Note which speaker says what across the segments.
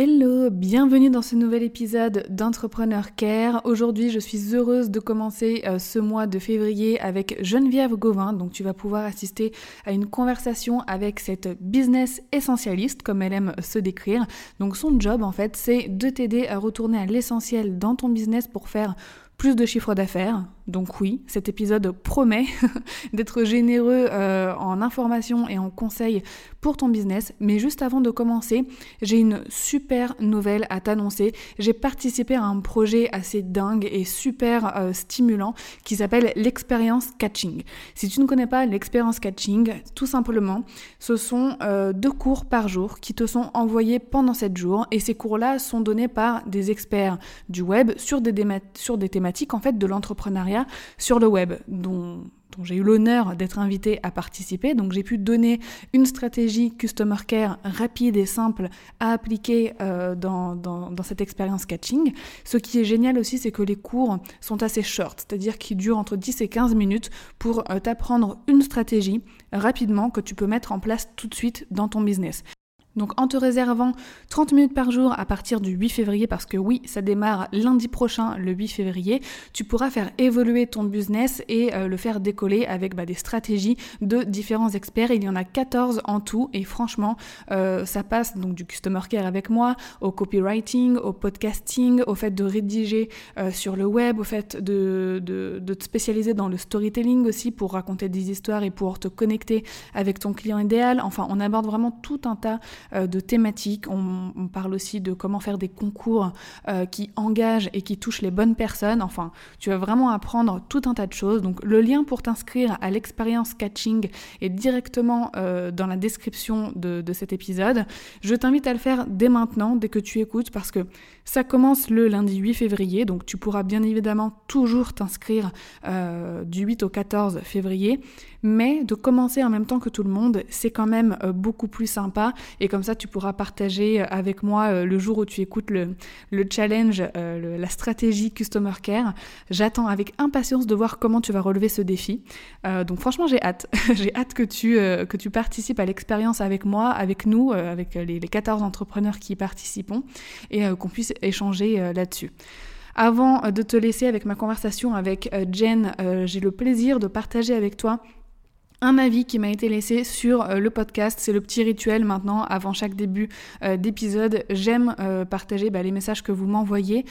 Speaker 1: Hello, bienvenue dans ce nouvel épisode d'Entrepreneur Care. Aujourd'hui, je suis heureuse de commencer euh, ce mois de février avec Geneviève Gauvin. Donc, tu vas pouvoir assister à une conversation avec cette business essentialiste, comme elle aime se décrire. Donc, son job, en fait, c'est de t'aider à retourner à l'essentiel dans ton business pour faire plus de chiffre d'affaires. Donc oui, cet épisode promet d'être généreux euh, en informations et en conseils pour ton business. Mais juste avant de commencer, j'ai une super nouvelle à t'annoncer. J'ai participé à un projet assez dingue et super euh, stimulant qui s'appelle l'expérience catching. Si tu ne connais pas l'expérience catching, tout simplement, ce sont euh, deux cours par jour qui te sont envoyés pendant 7 jours et ces cours-là sont donnés par des experts du web sur des, sur des thématiques en fait de l'entrepreneuriat sur le web, dont, j'ai eu l'honneur d'être invité à participer. Donc j'ai pu donner une stratégie Customer Care rapide et simple à appliquer euh, dans, dans, cette expérience catching. Ce qui est génial aussi, c'est que les cours sont assez short, c'est-à-dire qu'ils durent entre 10 et 15 minutes pour euh, t'apprendre une stratégie rapidement que tu peux mettre en place tout de suite dans ton business. Donc en te réservant 30 minutes par jour à partir du 8 février, parce que oui, ça démarre lundi prochain, le 8 février, tu pourras faire évoluer ton business et euh, le faire décoller avec bah, des stratégies de différents experts. Il y en a 14 en tout et franchement, euh, ça passe donc du customer care avec moi, au copywriting, au podcasting, au fait de rédiger euh, sur le web, au fait de, de, de te spécialiser dans le storytelling aussi pour raconter des histoires et pour te connecter avec ton client idéal. Enfin, on aborde vraiment tout un tas de thématiques. On, parle aussi de comment faire des concours euh, qui engagent et qui touchent les bonnes personnes. Enfin, tu vas vraiment apprendre tout un tas de choses. Donc le lien pour t'inscrire à l'expérience catching est directement euh, dans la description de, de cet épisode. Je t'invite à le faire dès maintenant, dès que tu écoutes, parce que ça commence le lundi 8 février. Donc tu pourras bien évidemment toujours t'inscrire du 8 au 14 février. Mais de commencer en même temps que tout le monde, c'est quand même beaucoup plus sympa. Et comme ça, tu pourras partager euh, avec moi euh, le jour où tu écoutes le, challenge, euh, la stratégie Customer Care. J'attends avec impatience de voir comment tu vas relever ce défi. donc franchement, j'ai hâte. j'ai hâte que tu, que tu participes à l'expérience avec moi, avec nous, avec les, 14 entrepreneurs qui y participent et qu'on puisse échanger là-dessus. Avant de te laisser avec ma conversation avec Jen, j'ai le plaisir de partager avec toi un avis qui m'a été laissé sur euh, le podcast. C'est le petit rituel maintenant avant chaque début euh, d'épisode. J'aime euh, partager bah, les messages que vous m'envoyez.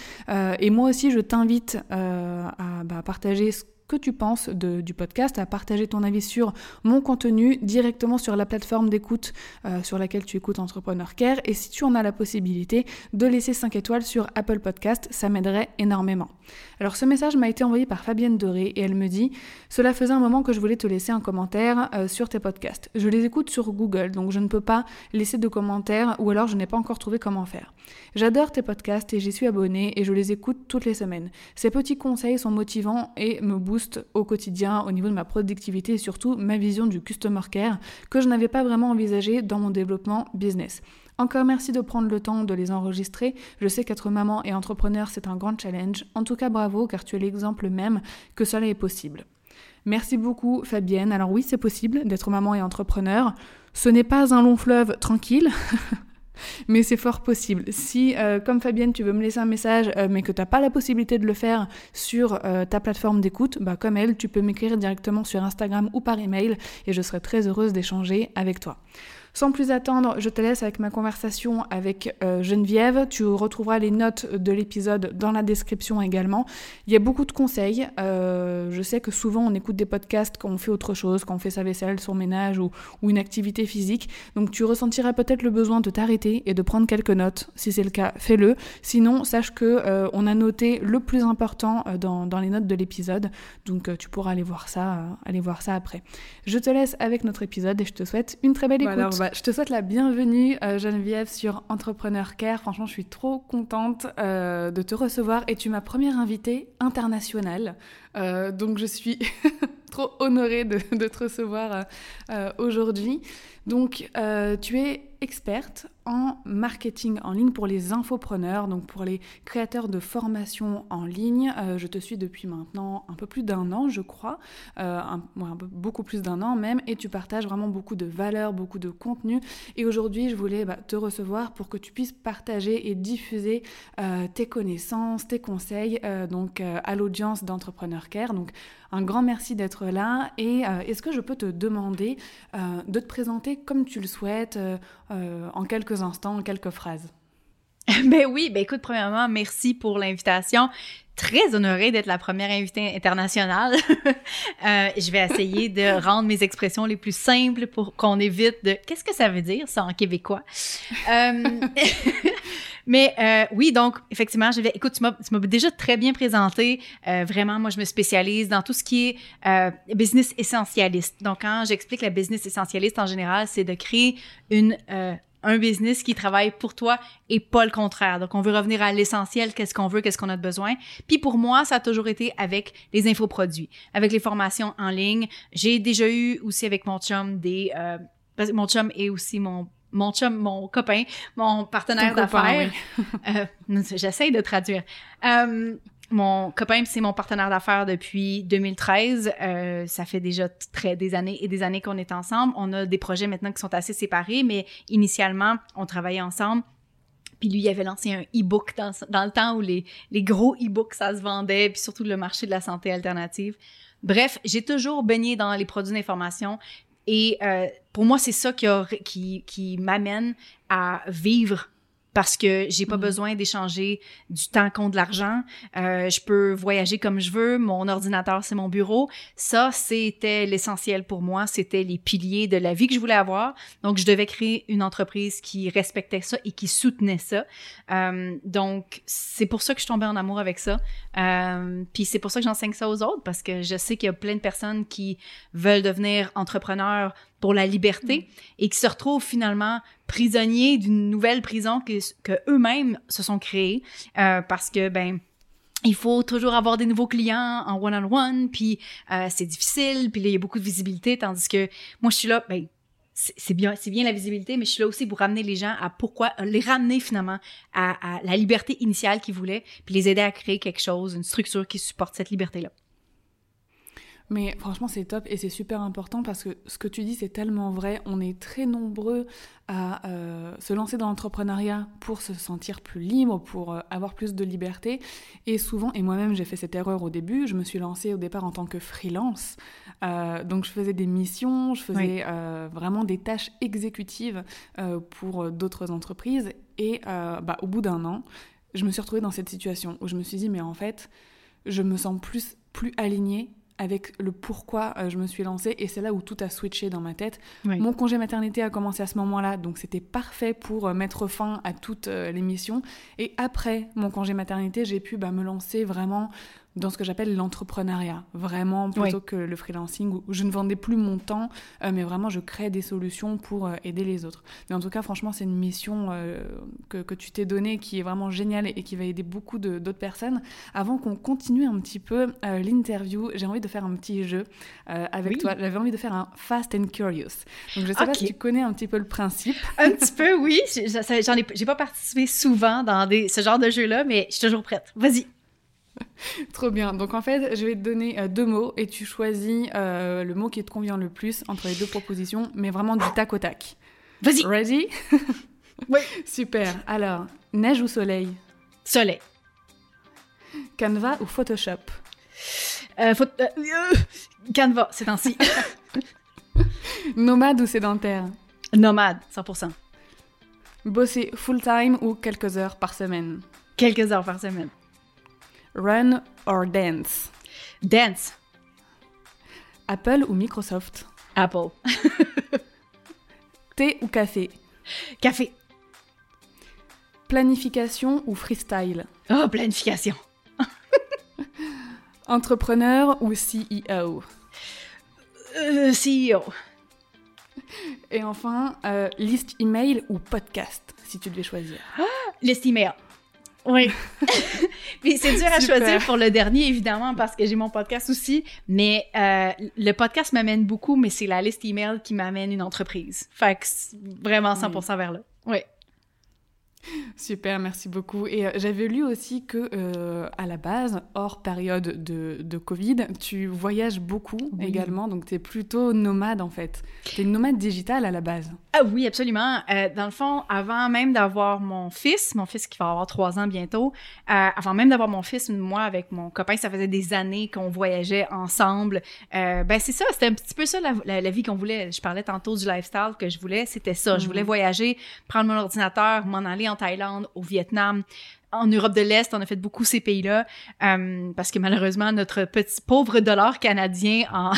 Speaker 1: et moi aussi, je t'invite à bah, partager ce que tu penses du podcast, à partager ton avis sur mon contenu directement sur la plateforme d'écoute euh, sur laquelle tu écoutes Entrepreneur Care. Et si tu en as la possibilité, de laisser 5 étoiles sur Apple Podcast, ça m'aiderait énormément. Alors ce message m'a été envoyé par Fabienne Doré et elle me dit Cela faisait un moment que je voulais te laisser un commentaire euh, sur tes podcasts. Je les écoute sur Google, donc je ne peux pas laisser de commentaires ou alors je n'ai pas encore trouvé comment faire. J'adore tes podcasts et j'y suis abonnée et je les écoute toutes les semaines. Ces petits conseils sont motivants et me boostent au quotidien au niveau de ma productivité et surtout ma vision du customer care que je n'avais pas vraiment envisagé dans mon développement business. Encore merci de prendre le temps de les enregistrer. Je sais qu'être maman et entrepreneur, c'est un grand challenge. En tout cas, bravo, car tu es l'exemple même que cela est possible. Merci beaucoup, Fabienne. Alors oui, c'est possible d'être maman et entrepreneur. Ce n'est pas un long fleuve tranquille. mais c'est fort possible. Si, euh, comme Fabienne, tu veux me laisser un message, euh, mais que tu n'as pas la possibilité de le faire sur euh, ta plateforme d'écoute, bah, comme elle, tu peux m'écrire directement sur Instagram ou par email, et je serai très heureuse d'échanger avec toi. Sans plus attendre, je te laisse avec ma conversation avec euh, Geneviève. Tu retrouveras les notes de l'épisode dans la description également. Il y a beaucoup de conseils. Euh, je sais que souvent on écoute des podcasts quand on fait autre chose, quand on fait sa vaisselle, son ménage ou, une activité physique. Donc tu ressentiras peut-être le besoin de t'arrêter et de prendre quelques notes. Si c'est le cas, fais-le. Sinon, sache que euh, on a noté le plus important dans, dans, les notes de l'épisode. Donc tu pourras aller voir ça, aller voir ça après. Je te laisse avec notre épisode et je te souhaite une très belle écoute. Je te souhaite la bienvenue, euh, Geneviève, sur Entrepreneur Care. Franchement, je suis trop contente euh, de te recevoir et tu es ma première invitée internationale. Euh, donc, je suis trop honorée de te recevoir aujourd'hui. Donc, tu es experte en marketing en ligne pour les infopreneurs, donc pour les créateurs de formation en ligne. Euh, je te suis depuis maintenant un peu plus d'un an, je crois, euh, beaucoup plus d'un an même, et tu partages vraiment beaucoup de valeurs, beaucoup de contenu. Et aujourd'hui, je voulais bah, te recevoir pour que tu puisses partager et diffuser euh, tes connaissances, tes conseils, donc à l'audience d'Entrepreneur Care. Donc, un grand merci d'être là. Et est-ce que je peux te demander de te présenter comme tu le souhaites, en quelques instants, quelques phrases.
Speaker 2: ben oui, ben écoute, premièrement, merci pour l'invitation. Très honorée d'être la première invitée internationale. Euh, je vais essayer de rendre mes expressions les plus simples pour qu'on évite de qu'est-ce que ça veut dire ça en québécois? Euh, mais euh, oui, donc effectivement, je vais. Écoute, tu m'as déjà très bien présenté. vraiment, moi, je me spécialise dans tout ce qui est business essentialiste. Donc, quand j'explique la business essentialiste en général, c'est de créer une un business qui travaille pour toi et pas le contraire. Donc, on veut revenir à l'essentiel, qu'est-ce qu'on veut, qu'est-ce qu'on a besoin. Puis pour moi, ça a toujours été avec les infoproduits, avec les formations en ligne. J'ai déjà eu aussi avec mon chum des... Euh, mon chum est aussi mon mon chum, mon copain, mon partenaire d'affaires. euh, J'essaie de traduire. Euh, mon copain, c'est mon partenaire d'affaires depuis 2013. Euh, ça fait déjà très des années et des années qu'on est ensemble. On a des projets maintenant qui sont assez séparés, mais initialement, on travaillait ensemble. Puis lui, il avait lancé un e-book dans, le temps où les, gros e-books, ça se vendait, puis surtout le marché de la santé alternative. Bref, j'ai toujours baigné dans les produits d'information et euh, pour moi, c'est ça qui m'amène à vivre parce que j'ai pas mm. besoin d'échanger du temps contre de l'argent. Euh, je peux voyager comme je veux. Mon ordinateur, c'est mon bureau. Ça, c'était l'essentiel pour moi. C'était les piliers de la vie que je voulais avoir. Donc, je devais créer une entreprise qui respectait ça et qui soutenait ça. Euh, donc, c'est pour ça que je suis tombée en amour avec ça. Euh, puis c'est pour ça que j'enseigne ça aux autres parce que je sais qu'il y a plein de personnes qui veulent devenir entrepreneurs pour la liberté mm. et qui se retrouvent finalement prisonniers d'une nouvelle prison que, que eux-mêmes se sont créés euh, parce que ben il faut toujours avoir des nouveaux clients en one-on-one, puis euh, c'est difficile, puis il y a beaucoup de visibilité, tandis que moi, je suis là, ben, c'est bien, c'est bien la visibilité, mais je suis là aussi pour ramener les gens à pourquoi, les ramener finalement à, à la liberté initiale qu'ils voulaient, puis les aider à créer quelque chose, une structure qui supporte cette liberté-là.
Speaker 1: Mais franchement, c'est top et c'est super important parce que ce que tu dis, c'est tellement vrai. On est très nombreux à euh, se lancer dans l'entrepreneuriat pour se sentir plus libre, pour euh, avoir plus de liberté. Et souvent, et moi-même, j'ai fait cette erreur au début, je me suis lancée au départ en tant que freelance. Euh, donc, je faisais des missions, je faisais vraiment des tâches exécutives pour d'autres entreprises. Et bah, au bout d'un an, je me suis retrouvée dans cette situation où je me suis dit, mais en fait, je me sens plus, plus alignée avec le pourquoi euh, je me suis lancée et c'est là où tout a switché dans ma tête. Mon congé maternité a commencé à ce moment-là, donc c'était parfait pour euh, mettre fin à toutes euh, les missions. Et après mon congé maternité, j'ai pu bah, me lancer vraiment dans ce que j'appelle l'entrepreneuriat, vraiment plutôt que le freelancing où je ne vendais plus mon temps, euh, mais vraiment je crée des solutions pour euh, aider les autres. Mais en tout cas, franchement, c'est une mission euh, que, que, tu t'es donnée qui est vraiment géniale et, qui va aider beaucoup d'autres personnes. Avant qu'on continue un petit peu l'interview, j'ai envie de faire un petit jeu avec toi. J'avais envie de faire un Fast and Curious. Donc je sais pas si tu connais un petit peu le principe.
Speaker 2: Un petit peu, oui. J'en ai, j'ai pas participé souvent dans des, ce genre de jeu-là, mais je suis toujours prête. Vas-y.
Speaker 1: Trop bien. Donc en fait, je vais te donner euh, deux mots et tu choisis euh, le mot qui te convient le plus entre les deux propositions, mais vraiment du tac au tac.
Speaker 2: Vas-y.
Speaker 1: Ready?
Speaker 2: Oui.
Speaker 1: Super. Alors, neige ou soleil?
Speaker 2: Soleil.
Speaker 1: Canva ou Photoshop?
Speaker 2: Euh, Canva, c'est ainsi.
Speaker 1: Nomade ou sédentaire?
Speaker 2: Nomade, 100%.
Speaker 1: Bosser full-time ou quelques heures par semaine?
Speaker 2: Quelques heures par semaine.
Speaker 1: Run or dance?
Speaker 2: Dance.
Speaker 1: Apple ou Microsoft?
Speaker 2: Apple.
Speaker 1: Thé ou café?
Speaker 2: Café.
Speaker 1: Planification ou freestyle?
Speaker 2: Oh, planification.
Speaker 1: Entrepreneur ou CEO
Speaker 2: Euh, CEO.
Speaker 1: Et enfin, euh, liste email ou podcast, si tu devais choisir.
Speaker 2: Liste email. Oui. Puis c'est dur à
Speaker 1: Super.
Speaker 2: choisir pour le dernier, évidemment, parce que j'ai mon podcast aussi. Mais euh, le podcast m'amène beaucoup, mais c'est la liste email qui m'amène une entreprise. Fait que vraiment 100% vers là. Oui.
Speaker 1: Super, merci beaucoup. Et euh, j'avais lu aussi que euh, à la base, hors période de, de Covid, tu voyages beaucoup
Speaker 2: Oui.
Speaker 1: également, donc tu es plutôt nomade en fait. Tu es une nomade digitale à la base.
Speaker 2: Ah oui, absolument. Euh, dans le fond, avant même d'avoir mon fils, mon fils qui va avoir trois ans bientôt, avant même d'avoir mon fils, moi avec mon copain, ça faisait des années qu'on voyageait ensemble. Ben c'est ça, c'était un petit peu ça la, la- la vie qu'on voulait. Je parlais tantôt du lifestyle que je voulais, c'était ça. Je
Speaker 1: Mhm.
Speaker 2: voulais voyager, prendre mon ordinateur, m'en aller en Thaïlande, au Vietnam. En Europe de l'Est, on a fait beaucoup ces pays-là euh, parce que malheureusement notre petit pauvre dollar canadien en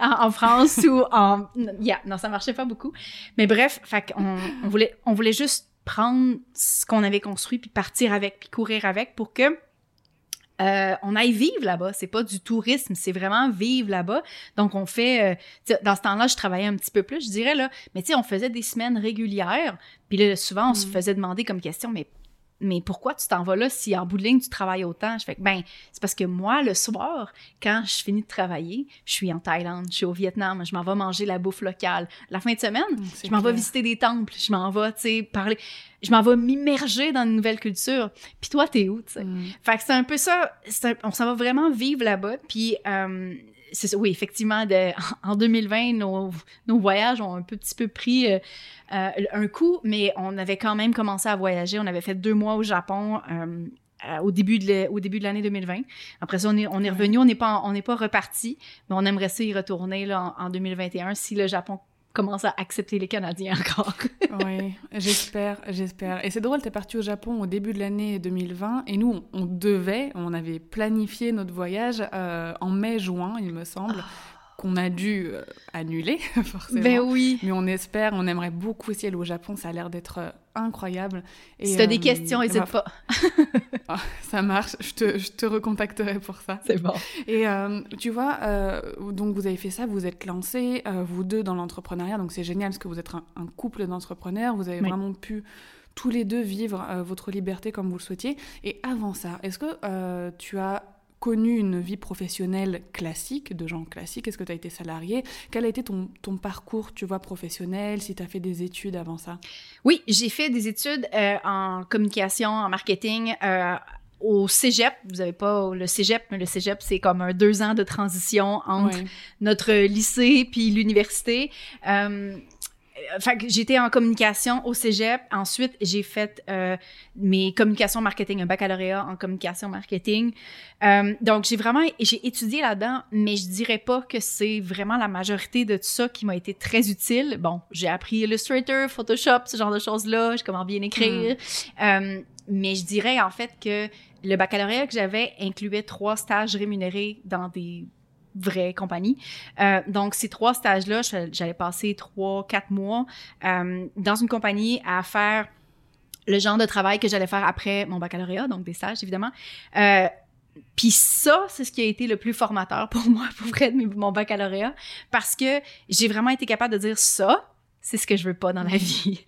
Speaker 2: en, France ou en yeah, non ça marchait pas beaucoup. Mais bref, fait on voulait, on voulait juste prendre ce qu'on avait construit puis partir avec puis courir avec pour que euh, on aille vivre là-bas. C'est pas du tourisme, c'est vraiment vivre là-bas. Donc on fait, euh, dans ce temps-là, je travaillais un petit peu plus, je dirais là. Mais tu sais, on faisait des semaines régulières. Puis là, souvent, on se
Speaker 1: Mhm.
Speaker 2: faisait demander comme question, mais mais pourquoi tu t'en vas là si en bout de ligne tu travailles autant? Je fais que, ben, c'est parce que moi, le soir, quand je finis de travailler, je suis en Thaïlande, je suis au Vietnam, je m'en vais manger la bouffe locale. La fin de semaine,
Speaker 1: C'est
Speaker 2: je m'en vais visiter des temples, je m'en vais, tu sais, parler, je m'en vais m'immerger dans une nouvelle culture. Puis toi, t'es où, tu sais?
Speaker 1: Mm.
Speaker 2: Fait que c'est un peu ça, un- on s'en va vraiment vivre là-bas. Puis, euh, ça, oui, effectivement, de, en 2020, nos, nos voyages ont un peu, petit peu pris euh, euh, un coup, mais on avait quand même commencé à voyager. On avait fait deux mois au Japon. euh, au début de le- au début de l'année 2020. Après ça, on est, on est revenu, on n'est pas, en- on n'est pas reparti, mais on aimerait ça y retourner là, en, en 2021 si le Japon commence à accepter les Canadiens encore.
Speaker 1: Oui, j'espère, j'espère. Et c'est drôle, t'es parti au Japon au début de l'année 2020 et nous, on, on devait, on avait planifié notre voyage euh, en mai-juin, il me semble, qu'on a dû euh, annuler, forcément.
Speaker 2: ben oui.
Speaker 1: Mais on espère, on aimerait beaucoup aussi aller au Japon, ça a l'air d'être euh, incroyable. Et,
Speaker 2: Si t'as des
Speaker 1: euh,
Speaker 2: questions,
Speaker 1: et
Speaker 2: n'hésite
Speaker 1: bah,
Speaker 2: pas.
Speaker 1: ah, ça marche, je te, je te recontacterai pour ça.
Speaker 2: C'est bon.
Speaker 1: Et euh, tu vois, euh, donc vous avez fait ça, vous êtes lancés, vous deux dans l'entrepreneuriat, donc c'est génial parce que vous êtes un, un couple d'entrepreneurs, vous avez
Speaker 2: Oui.
Speaker 1: vraiment pu tous les deux vivre votre liberté comme vous le souhaitiez. Et avant ça, est-ce que tu as connu une vie professionnelle classique, de gens classiques Est-ce que tu as été salarié? Quel a été ton, ton parcours, tu vois, professionnel Si tu as fait des études avant ça?
Speaker 2: Oui, j'ai fait des études euh, en communication, en marketing. euh, au cégep, vous avez pas le cégep, mais le cégep, c'est comme un deux ans de transition entre notre lycée puis l'université. Euh, fait que j'étais en communication au cégep. Ensuite, j'ai fait euh, mes communications marketing, un baccalauréat en communication marketing. Euh, donc, j'ai vraiment j'ai étudié là-dedans, mais je dirais pas que c'est vraiment la majorité de tout ça qui m'a été très utile. Bon, j'ai appris Illustrator, Photoshop, ce genre de choses-là. Je comment bien écrire. Euh, mais je dirais en fait que le baccalauréat que j'avais incluait trois stages rémunérés dans des vraies compagnies. Euh, donc, ces trois stages-là, j'allais passer trois, quatre mois euh, dans une compagnie à faire le genre de travail que j'allais faire après mon baccalauréat, donc des stages, évidemment. Euh, puis ça, c'est ce qui a été le plus formateur pour moi, pour vrai, de mon baccalauréat, parce que j'ai vraiment été capable de dire ça, c'est ce que je veux pas dans la vie.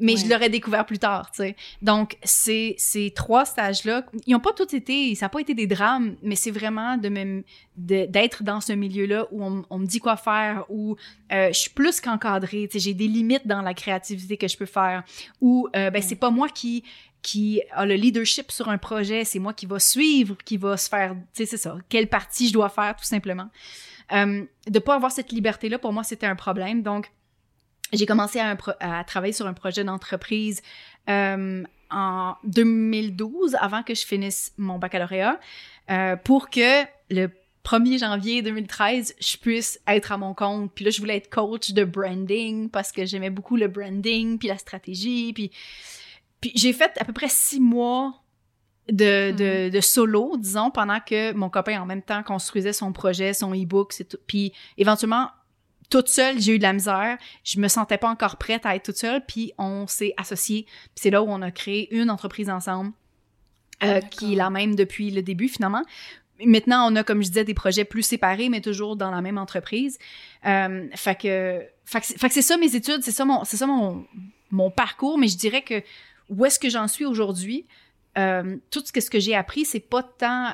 Speaker 2: Mais je l'aurais découvert plus tard, tu sais. Donc, ces, ces trois stages-là, ils ont pas tous été, ça n'a pas été des drames, mais c'est vraiment de me, de- d'être dans ce milieu-là où on, on me dit quoi faire, où euh, je suis plus qu'encadrée, tu sais, j'ai des limites dans la créativité que je peux faire, où euh, ben, c'est pas moi qui qui a le leadership sur un projet, c'est moi qui va suivre, qui va se faire, tu sais, c'est ça, quelle partie je dois faire, tout simplement. Euh, de pas avoir cette liberté-là, pour moi, c'était un problème. Donc, j'ai commencé à, un pro- à travailler sur un projet d'entreprise euh, en 2012, avant que je finisse mon baccalauréat, euh, pour que le 1er janvier 2013, je puisse être à mon compte. Puis là, je voulais être coach de branding parce que j'aimais beaucoup le branding, puis la stratégie. Puis, puis j'ai fait à peu près six mois de, de, mhm. de, solo, disons, pendant que mon copain, en même temps, construisait son projet, son e-book, Puis éventuellement, toute seule, j'ai eu de la misère. Je me sentais pas encore prête à être toute seule. Puis on s'est associés. Puis c'est là où on a créé une entreprise ensemble. Euh, qui est la même depuis le début finalement. Maintenant, on a, comme je disais, des projets plus séparés, mais toujours dans la même entreprise. Euh, fait que, fait que c'est ça mes études, c'est ça mon, c'est ça mon, mon parcours. Mais je dirais que où est-ce que j'en suis aujourd'hui, euh, tout ce que, ce que j'ai appris, c'est pas tant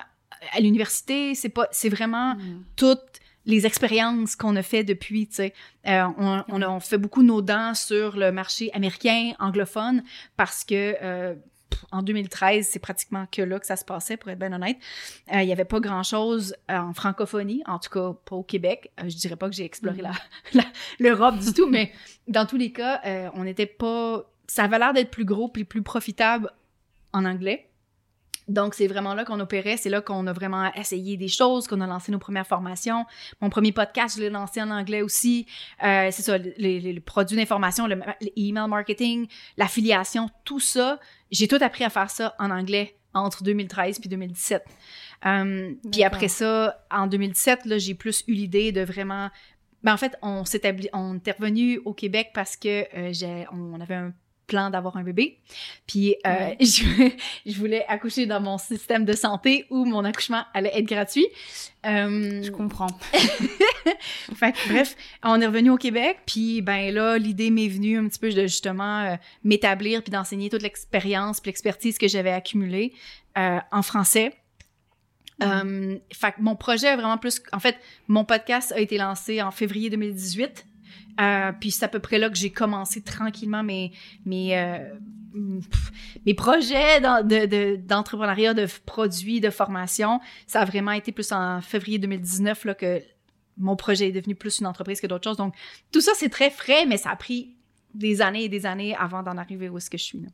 Speaker 2: à l'université, c'est pas, c'est vraiment mm. toutes les expériences qu'on a fait depuis, tu sais. Euh, on, on, a, on, fait beaucoup nos dents sur le marché américain, anglophone, parce que euh, en 2013, c'est pratiquement que là que ça se passait, pour être bien honnête. Euh, il n'y avait pas grand-chose en francophonie, en tout cas pas au Québec. Euh, je dirais pas que j'ai exploré mm. l'Europe du tout, mais dans tous les cas, euh, on n'était pas... Ça avait l'air d'être plus gros puis plus profitable en anglais. Donc, c'est vraiment là qu'on opérait, c'est là qu'on a vraiment essayé des choses, qu'on a lancé nos premières formations. Mon premier podcast, je l'ai lancé en anglais aussi. Euh, c'est ça, les, produits d'information, le, email marketing, l'affiliation, tout ça, j'ai tout appris à faire ça en anglais entre 2013 puis 2017. Euh, puis après ça, en 2017, là, j'ai plus eu l'idée de vraiment... Ben, en fait, on s'est on est revenu au Québec parce que euh, j'ai, on avait un plan d'avoir un bébé. Puis euh, je, je, voulais accoucher dans mon système de santé où mon accouchement allait être gratuit.
Speaker 1: Euh, je comprends.
Speaker 2: fait bref, on est revenu au Québec, puis ben là, l'idée m'est venue un petit peu de justement euh, m'établir puis d'enseigner toute l'expérience puis l'expertise que j'avais accumulée euh, en français. Euh, fait mon projet est vraiment plus... En fait, mon podcast a été lancé en février 2018. Euh, puis c'est à peu près là que j'ai commencé tranquillement mes, mes, euh, mes projets d'entrepreneuriat, de, de, produits, de formation. Ça a vraiment été plus en février 2019 là, que mon projet est devenu plus une entreprise que d'autres choses. Donc, tout ça, c'est très frais, mais ça a pris des années et des années avant d'en arriver où est-ce que je suis. Là.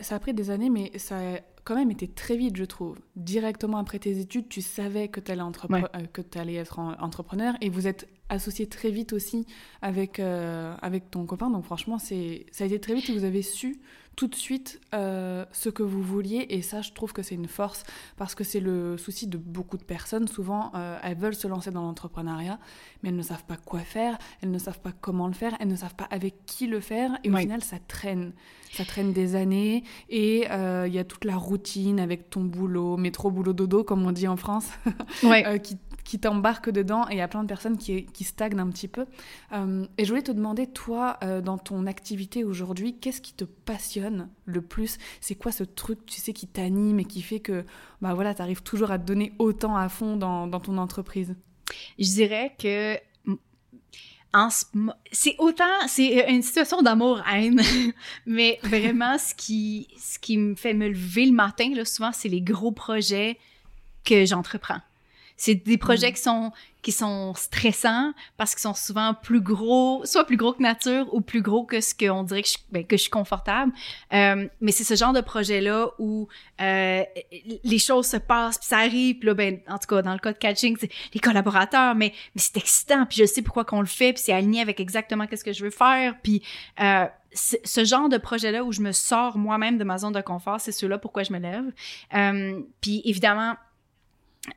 Speaker 1: Ça a pris des années, mais ça a quand même été très vite, je trouve. Directement après tes études, tu savais que tu allais, euh, allais, être entrepreneur et vous êtes associé très vite aussi avec, euh, avec ton copain. Donc franchement, ça a été très vite et vous avez su tout de suite euh, ce que vous vouliez. Et ça, je trouve que c'est une force parce que c'est le souci de beaucoup de personnes. Souvent, euh, elles veulent se lancer dans l'entrepreneuriat, mais elles ne savent pas quoi faire, elles ne savent pas comment le faire, elles ne savent pas avec qui le faire. Et au final, ça traîne. Ça traîne des années et il y a toute la routine avec ton boulot, métro, boulot, dodo, comme on dit en France, qui qui t'embarque dedans et il y a plein de personnes qui, qui stagnent un petit peu. Euh, et je voulais te demander, toi, euh, dans ton activité aujourd'hui, qu'est-ce qui te passionne le plus? C'est quoi ce truc, tu sais, qui t'anime et qui fait que bah voilà, tu arrives toujours à te donner autant à fond dans, dans ton entreprise?
Speaker 2: Je dirais que c'est autant c'est une situation d'amour haine mais vraiment ce qui ce qui me fait me lever le matin là souvent c'est les gros projets que j'entreprends c'est des projets mm. qui sont qui sont stressants parce qu'ils sont souvent plus gros, soit plus gros que nature ou plus gros que ce qu'on dirait que je, ben, que je suis confortable. Euh, mais c'est ce genre de projet-là où euh, les choses se passent, puis ça arrive, puis là, ben, en tout cas, dans le cas de catching, c'est les collaborateurs, mais, mais c'est excitant, puis je sais pourquoi qu'on le fait, puis c'est aligné avec exactement qu'est-ce que je veux faire, puis euh, ce genre de projet-là où je me sors moi-même de ma zone de confort, c'est ceux-là pourquoi je me lève. Euh, puis évidemment,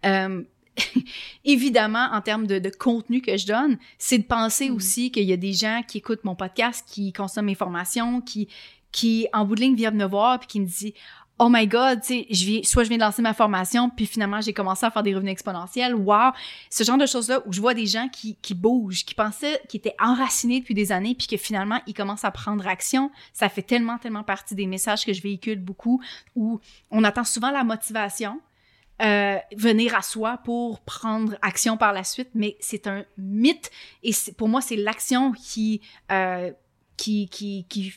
Speaker 2: euh, évidemment, en termes de, contenu que je donne, c'est de penser mm. aussi qu'il y a des gens qui écoutent mon podcast, qui consomment mes formations, qui, qui en bout de ligne viennent me voir puis qui me disent Oh my God, tu sais, je viens, soit je viens de lancer ma formation, puis finalement j'ai commencé à faire des revenus exponentiels. Wow, ce genre de choses-là où je vois des gens qui, qui bougent, qui pensaient, qui étaient enracinés depuis des années, puis que finalement ils commencent à prendre action. Ça fait tellement, tellement partie des messages que je véhicule beaucoup, où on attend souvent la motivation, euh, venir à soi pour prendre action par la suite, mais c'est un mythe et pour moi c'est l'action qui, euh, qui qui qui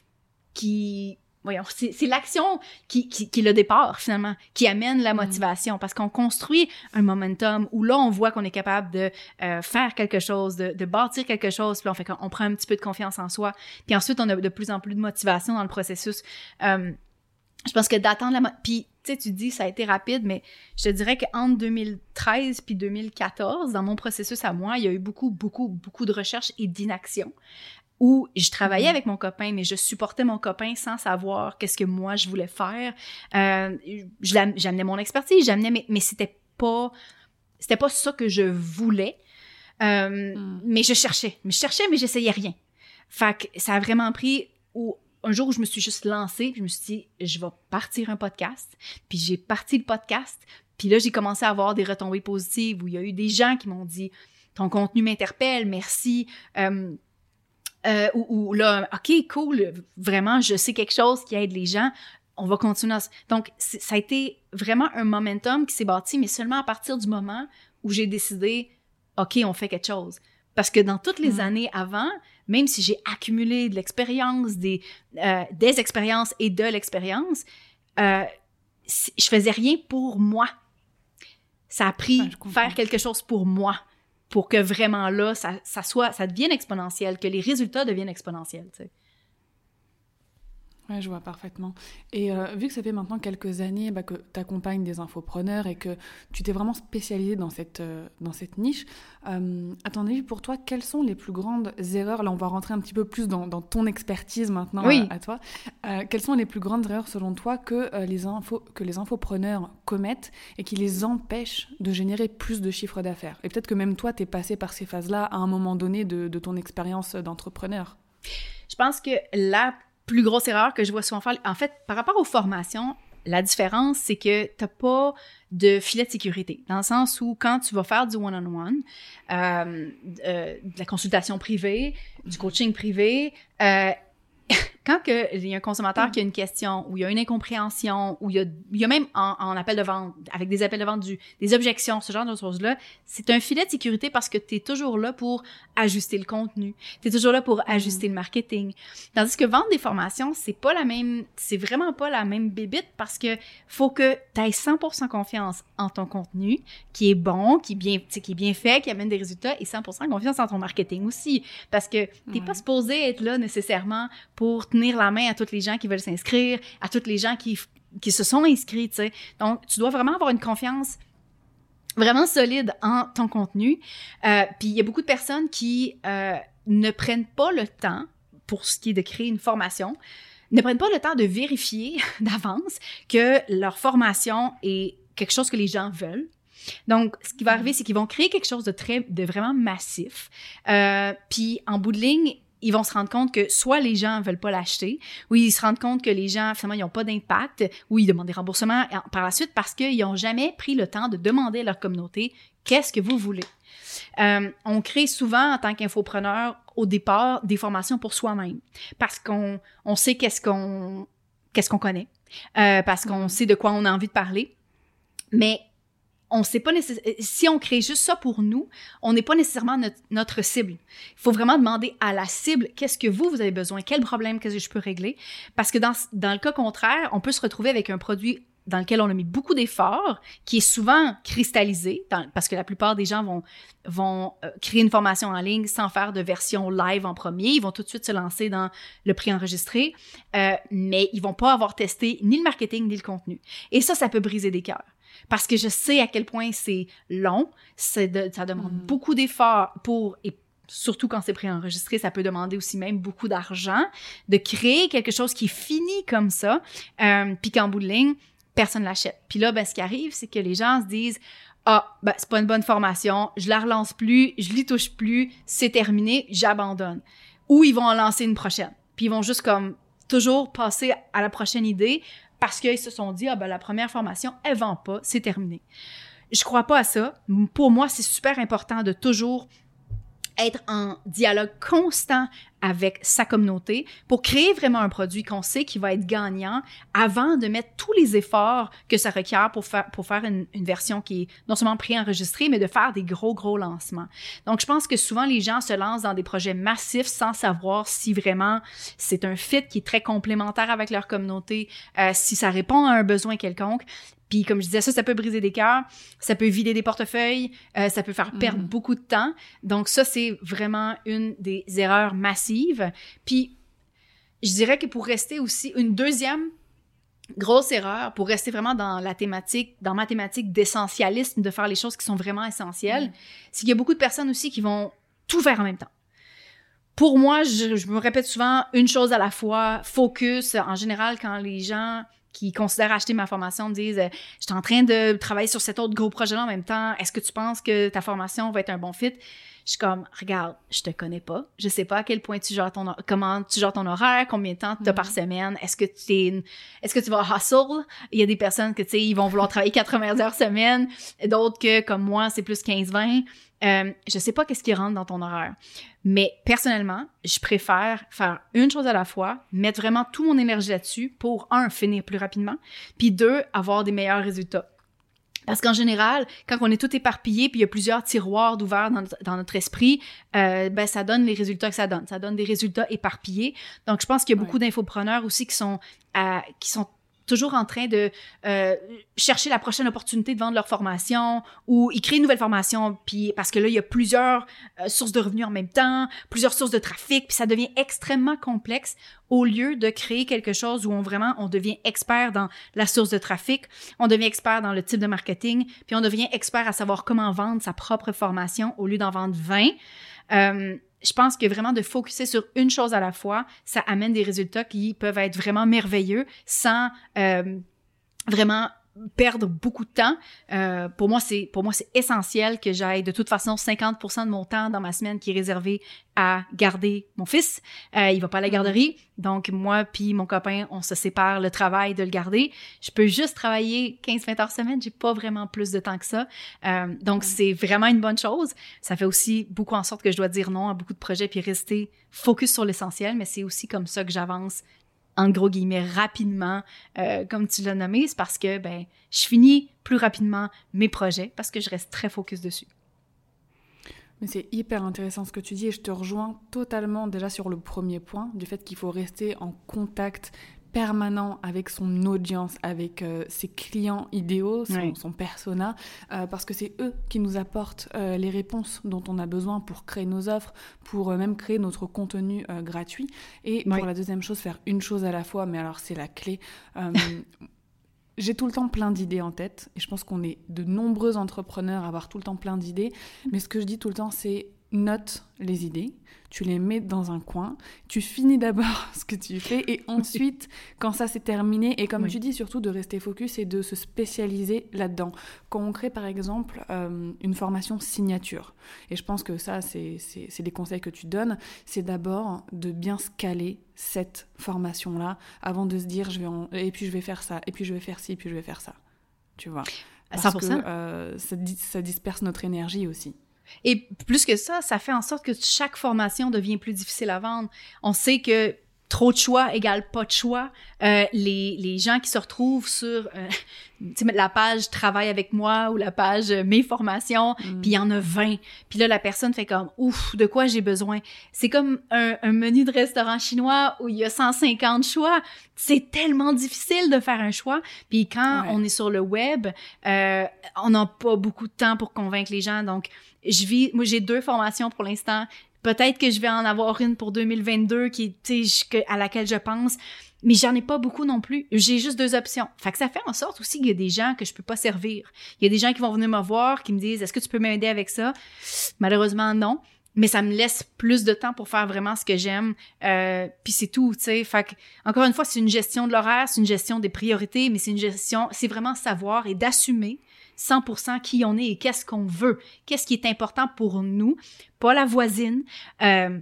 Speaker 2: qui voyons c'est l'action qui, qui, qui est le départ finalement qui amène la mm. motivation. Parce qu'on construit un momentum où là on voit qu'on est capable de euh, faire quelque chose de, de bâtir quelque chose puis on fait qu'on prend un petit peu de confiance en soi. Puis ensuite on a de plus en plus de motivation dans le processus. Euh, je pense que d'attendre la puis sais, tu dis ça a été rapide, mais je te dirais qu'entre 2013 puis 2014, dans mon processus à moi, il y a eu beaucoup, beaucoup, beaucoup de recherches et d'inaction où je travaillais mhm. avec mon copain, mais je supportais mon copain sans savoir qu'est-ce que moi je voulais faire. Euh, j'amenais mon expertise, j'amenais, mais, mais c'était pas, c'était pas ça que je voulais. Euh, mm. Mais je cherchais, mais je cherchais, mais j'essayais rien. Fait que ça a vraiment pris où un jour où je me suis juste lancée, je me suis dit, je vais partir un podcast. Puis j'ai parti le podcast. Puis là, j'ai commencé à avoir des retombées positives où il y a eu des gens qui m'ont dit, ton contenu m'interpelle, merci. Euh, euh, ou, là, OK, cool, vraiment, je sais quelque chose qui aide les gens, on va continuer. À... Donc, ça a été vraiment un momentum qui s'est bâti, mais seulement à partir du moment où j'ai décidé, OK, on fait quelque chose. Parce que dans toutes les mm. années avant, même si j'ai accumulé de l'expérience, des, euh, des expériences et de l'expérience, euh, je faisais rien pour moi. Ça a pris faire quelque chose pour moi pour que vraiment là, ça, ça, soit, ça devienne exponentiel, que les résultats deviennent exponentiels. Tu sais.
Speaker 1: Oui, je vois parfaitement. Et euh, vu que ça fait maintenant quelques années bah, que tu accompagnes des infopreneurs et que tu t'es vraiment spécialisé dans cette, euh, dans cette niche, euh, à ton avis, pour toi, quelles sont les plus grandes erreurs? Là, on va rentrer un petit peu plus dans, dans ton expertise maintenant à, toi. quelles sont les plus grandes erreurs, selon toi, que, les, infos, que les infopreneurs commettent et qui les empêchent de générer plus de chiffres d'affaires? Et peut-être que même toi, tu es passé par ces phases-là à un moment donné de, de ton expérience d'entrepreneur.
Speaker 2: Je pense que la plus grosse erreur que je vois souvent faire. En fait, par rapport aux formations, la différence, c'est que tu n'as pas de filet de sécurité, dans le sens où quand tu vas faire du one-on-one, euh, euh, de la consultation privée, du coaching privé, euh, quand il y a un consommateur qui a une question, ou il y a une incompréhension, ou il y a, il y a même en, appel de vente, avec des appels de vente, du, des objections, ce genre de choses-là, c'est un filet de sécurité parce que tu es toujours là pour ajuster le contenu. Tu es toujours là pour ajuster le marketing. Tandis que vendre des formations, c'est pas la même, c'est vraiment pas la même bébite parce que faut que tu aies 100% confiance en ton contenu, qui est bon, qui est bien, qui est bien fait, qui amène des résultats, et 100% confiance en ton marketing aussi. Parce que t'es pas supposé être là nécessairement pour tenir la main à toutes les gens qui veulent s'inscrire, à toutes les gens qui, qui se sont inscrits, tu sais. Donc, tu dois vraiment avoir une confiance vraiment solide en ton contenu. Euh, puis il y a beaucoup de personnes qui euh, ne prennent pas le temps, pour ce qui est de créer une formation, ne prennent pas le temps de vérifier d'avance que leur formation est quelque chose que les gens veulent. Donc, ce qui va arriver, c'est qu'ils vont créer quelque chose de très, de vraiment massif. Euh, puis, en bout de ligne, ils vont se rendre compte que soit les gens veulent pas l'acheter, ou ils se rendent compte que les gens, finalement, ils n'ont pas d'impact, ou ils demandent des remboursements par la suite parce qu'ils n'ont jamais pris le temps de demander à leur communauté qu'est-ce que vous voulez? Euh, on crée souvent, en tant qu'infopreneur, au départ, des formations pour soi-même parce qu'on on sait qu'est-ce qu'on qu'est-ce qu'on connaît, euh, parce qu'on mm-hmm. sait de quoi on a envie de parler. Mais on sait pas nécessairement, si on crée juste ça pour nous, on n'est pas nécessairement notre, cible. Il faut vraiment demander à la cible qu'est-ce que vous, vous avez besoin, quel problème que je peux régler. Parce que dans, dans le cas contraire, on peut se retrouver avec un produit dans lequel on a mis beaucoup d'efforts, qui est souvent cristallisé, parce que la plupart des gens vont, vont euh, créer une formation en ligne sans faire de version live en premier. Ils vont tout de suite se lancer dans le prix enregistré, euh, mais ils vont pas avoir testé ni le marketing ni le contenu. Et ça, ça peut briser des cœurs parce que je sais à quel point c'est long, ça demande mm. beaucoup d'efforts pour, et surtout quand c'est préenregistré, ça peut demander aussi même beaucoup d'argent, de créer quelque chose qui est fini comme ça, euh, puis qu'en bout de ligne, personne l'achète. Puis là, ben, ce qui arrive, c'est que les gens se disent ah, ben, c'est pas une bonne formation, je la relance plus, je l'y touche plus, c'est terminé, j'abandonne. Ou ils vont en lancer une prochaine. Puis ils vont juste comme toujours passer à la prochaine idée parce qu'ils se sont dit, ah ben la première formation, elle vend pas, c'est terminé. Je crois pas à ça. Pour moi, c'est super important de toujours être en dialogue constant avec sa communauté pour créer vraiment un produit qu'on sait qui va être gagnant avant de mettre tous les efforts que ça requiert pour faire, pour faire une, une version qui est non seulement préenregistrée, mais de faire des gros, gros lancements. Donc, je pense que souvent, les gens se lancent dans des projets massifs sans savoir si vraiment c'est un fit qui est très complémentaire avec leur communauté, euh, si ça répond à un besoin quelconque. Puis comme je disais, ça, ça peut briser des cœurs, ça peut vider des portefeuilles, euh, ça peut faire perdre mm. beaucoup de temps. Donc ça, c'est vraiment une des erreurs massives. Puis je dirais que pour rester aussi, une deuxième grosse erreur pour rester vraiment dans la thématique, dans ma thématique d'essentialisme, de faire les choses qui sont vraiment essentielles, c'est qu'il y a beaucoup de personnes aussi qui vont tout faire en même temps. Pour moi, je, je me répète souvent une chose à la fois, focus. En général, quand les gens qui considèrent acheter ma formation me disent euh, Je suis en train de travailler sur cet autre gros projet-là en même temps. Est-ce que tu penses que ta formation va être un bon fit? Je suis comme, regarde, je te connais pas. Je sais pas à quel point tu gères ton, comment tu gères ton horaire, combien de temps tu as par mm. semaine. Est-ce que tu es, est-ce que tu vas hustle? Il y a des personnes que, tu sais, ils vont vouloir travailler 80 heures semaine. D'autres que, comme moi, c'est plus 15-20. Euh, je sais pas qu'est-ce qui rentre dans ton horaire. Mais personnellement, je préfère faire une chose à la fois, mettre vraiment tout mon énergie là-dessus pour, un, finir plus rapidement, puis deux, avoir des meilleurs résultats. Parce qu'en général, quand on est tout éparpillé, puis il y a plusieurs tiroirs d'ouverts dans, notre esprit, euh, ben ça donne les résultats que ça donne. Ça donne des résultats éparpillés. Donc, je pense qu'il y a beaucoup d'infopreneurs aussi qui sont, à, qui sont toujours en train de euh, chercher la prochaine opportunité de vendre leur formation ou ils créent une nouvelle formation puis parce que là il y a plusieurs euh, sources de revenus en même temps, plusieurs sources de trafic puis ça devient extrêmement complexe au lieu de créer quelque chose où on vraiment on devient expert dans la source de trafic, on devient expert dans le type de marketing, puis on devient expert à savoir comment vendre sa propre formation au lieu d'en vendre 20. Euh, je pense que vraiment de focuser sur une chose à la fois, ça amène des résultats qui peuvent être vraiment merveilleux sans euh, vraiment perdre beaucoup de temps. Euh, pour moi, c'est pour moi c'est essentiel que j'aille de toute façon 50% de mon temps dans ma semaine qui est réservé à garder mon fils. Euh, il va pas à la garderie, donc moi puis mon copain, on se sépare le travail de le garder. Je peux juste travailler 15-20 heures semaine, j'ai pas vraiment plus de temps que ça. Euh, donc c'est vraiment une bonne chose. Ça fait aussi beaucoup en sorte que je dois dire non à beaucoup de projets puis rester focus sur l'essentiel, mais c'est aussi comme ça que j'avance en gros guillemets, rapidement, euh, comme tu l'as nommé, c'est parce que ben, je finis plus rapidement mes projets parce que je reste très focus dessus.
Speaker 1: Mais c'est hyper intéressant ce que tu dis et je te rejoins totalement déjà sur le premier point du fait qu'il faut rester en contact permanent avec son audience, avec euh, ses clients idéaux, son, persona, euh, parce que c'est eux qui nous apportent euh, les réponses dont on a besoin pour créer nos offres, pour même créer notre contenu gratuit. Et pour la deuxième chose, faire une chose à la fois, mais alors c'est la clé. J'ai tout le temps plein d'idées en tête, et je pense qu'on est de nombreux entrepreneurs à avoir tout le temps plein d'idées, mais ce que je dis tout le temps, c'est note les idées, tu les mets dans un coin, tu finis d'abord ce que tu fais et ensuite, quand ça c'est terminé, et comme tu dis, surtout de rester focus et de se spécialiser là-dedans. Quand on crée par exemple euh, une formation signature, et je pense que ça c'est des conseils que tu donnes, c'est d'abord de bien scaler cette formation-là avant de se dire je vais et puis je vais faire ça, et puis je vais faire ci, et puis je vais faire ça. Tu vois? Parce que euh, ça disperse notre énergie aussi.
Speaker 2: Et plus que ça, ça fait en sorte que chaque formation devient plus difficile à vendre. On sait que trop de choix égale pas de choix. Euh, les, les gens qui se retrouvent sur euh, la page travaille avec moi ou la page euh, mes formations, mm. puis il y en a 20. Puis là, la personne fait comme ouf, de quoi j'ai besoin? C'est comme un, un, menu de restaurant chinois où il y a 150 choix. C'est tellement difficile de faire un choix. Puis quand on est sur le web, euh, on n'a pas beaucoup de temps pour convaincre les gens. Donc, je vis, moi j'ai deux formations pour l'instant. Peut-être que je vais en avoir une pour 2022 qui, à laquelle je pense, mais j'en ai pas beaucoup non plus. J'ai juste deux options. Fait que ça fait en sorte aussi qu'il y a des gens que je peux pas servir. Il y a des gens qui vont venir me voir, qui me disent Est-ce que tu peux m'aider avec ça? Malheureusement, non. Mais ça me laisse plus de temps pour faire vraiment ce que j'aime. Euh, puis c'est tout, tu sais. Fait que, encore une fois, c'est une gestion de l'horaire, c'est une gestion des priorités, mais c'est une gestion, c'est vraiment savoir et d'assumer 100% qui on est et qu'est-ce qu'on veut, qu'est-ce qui est important pour nous, pas la voisine. Euh,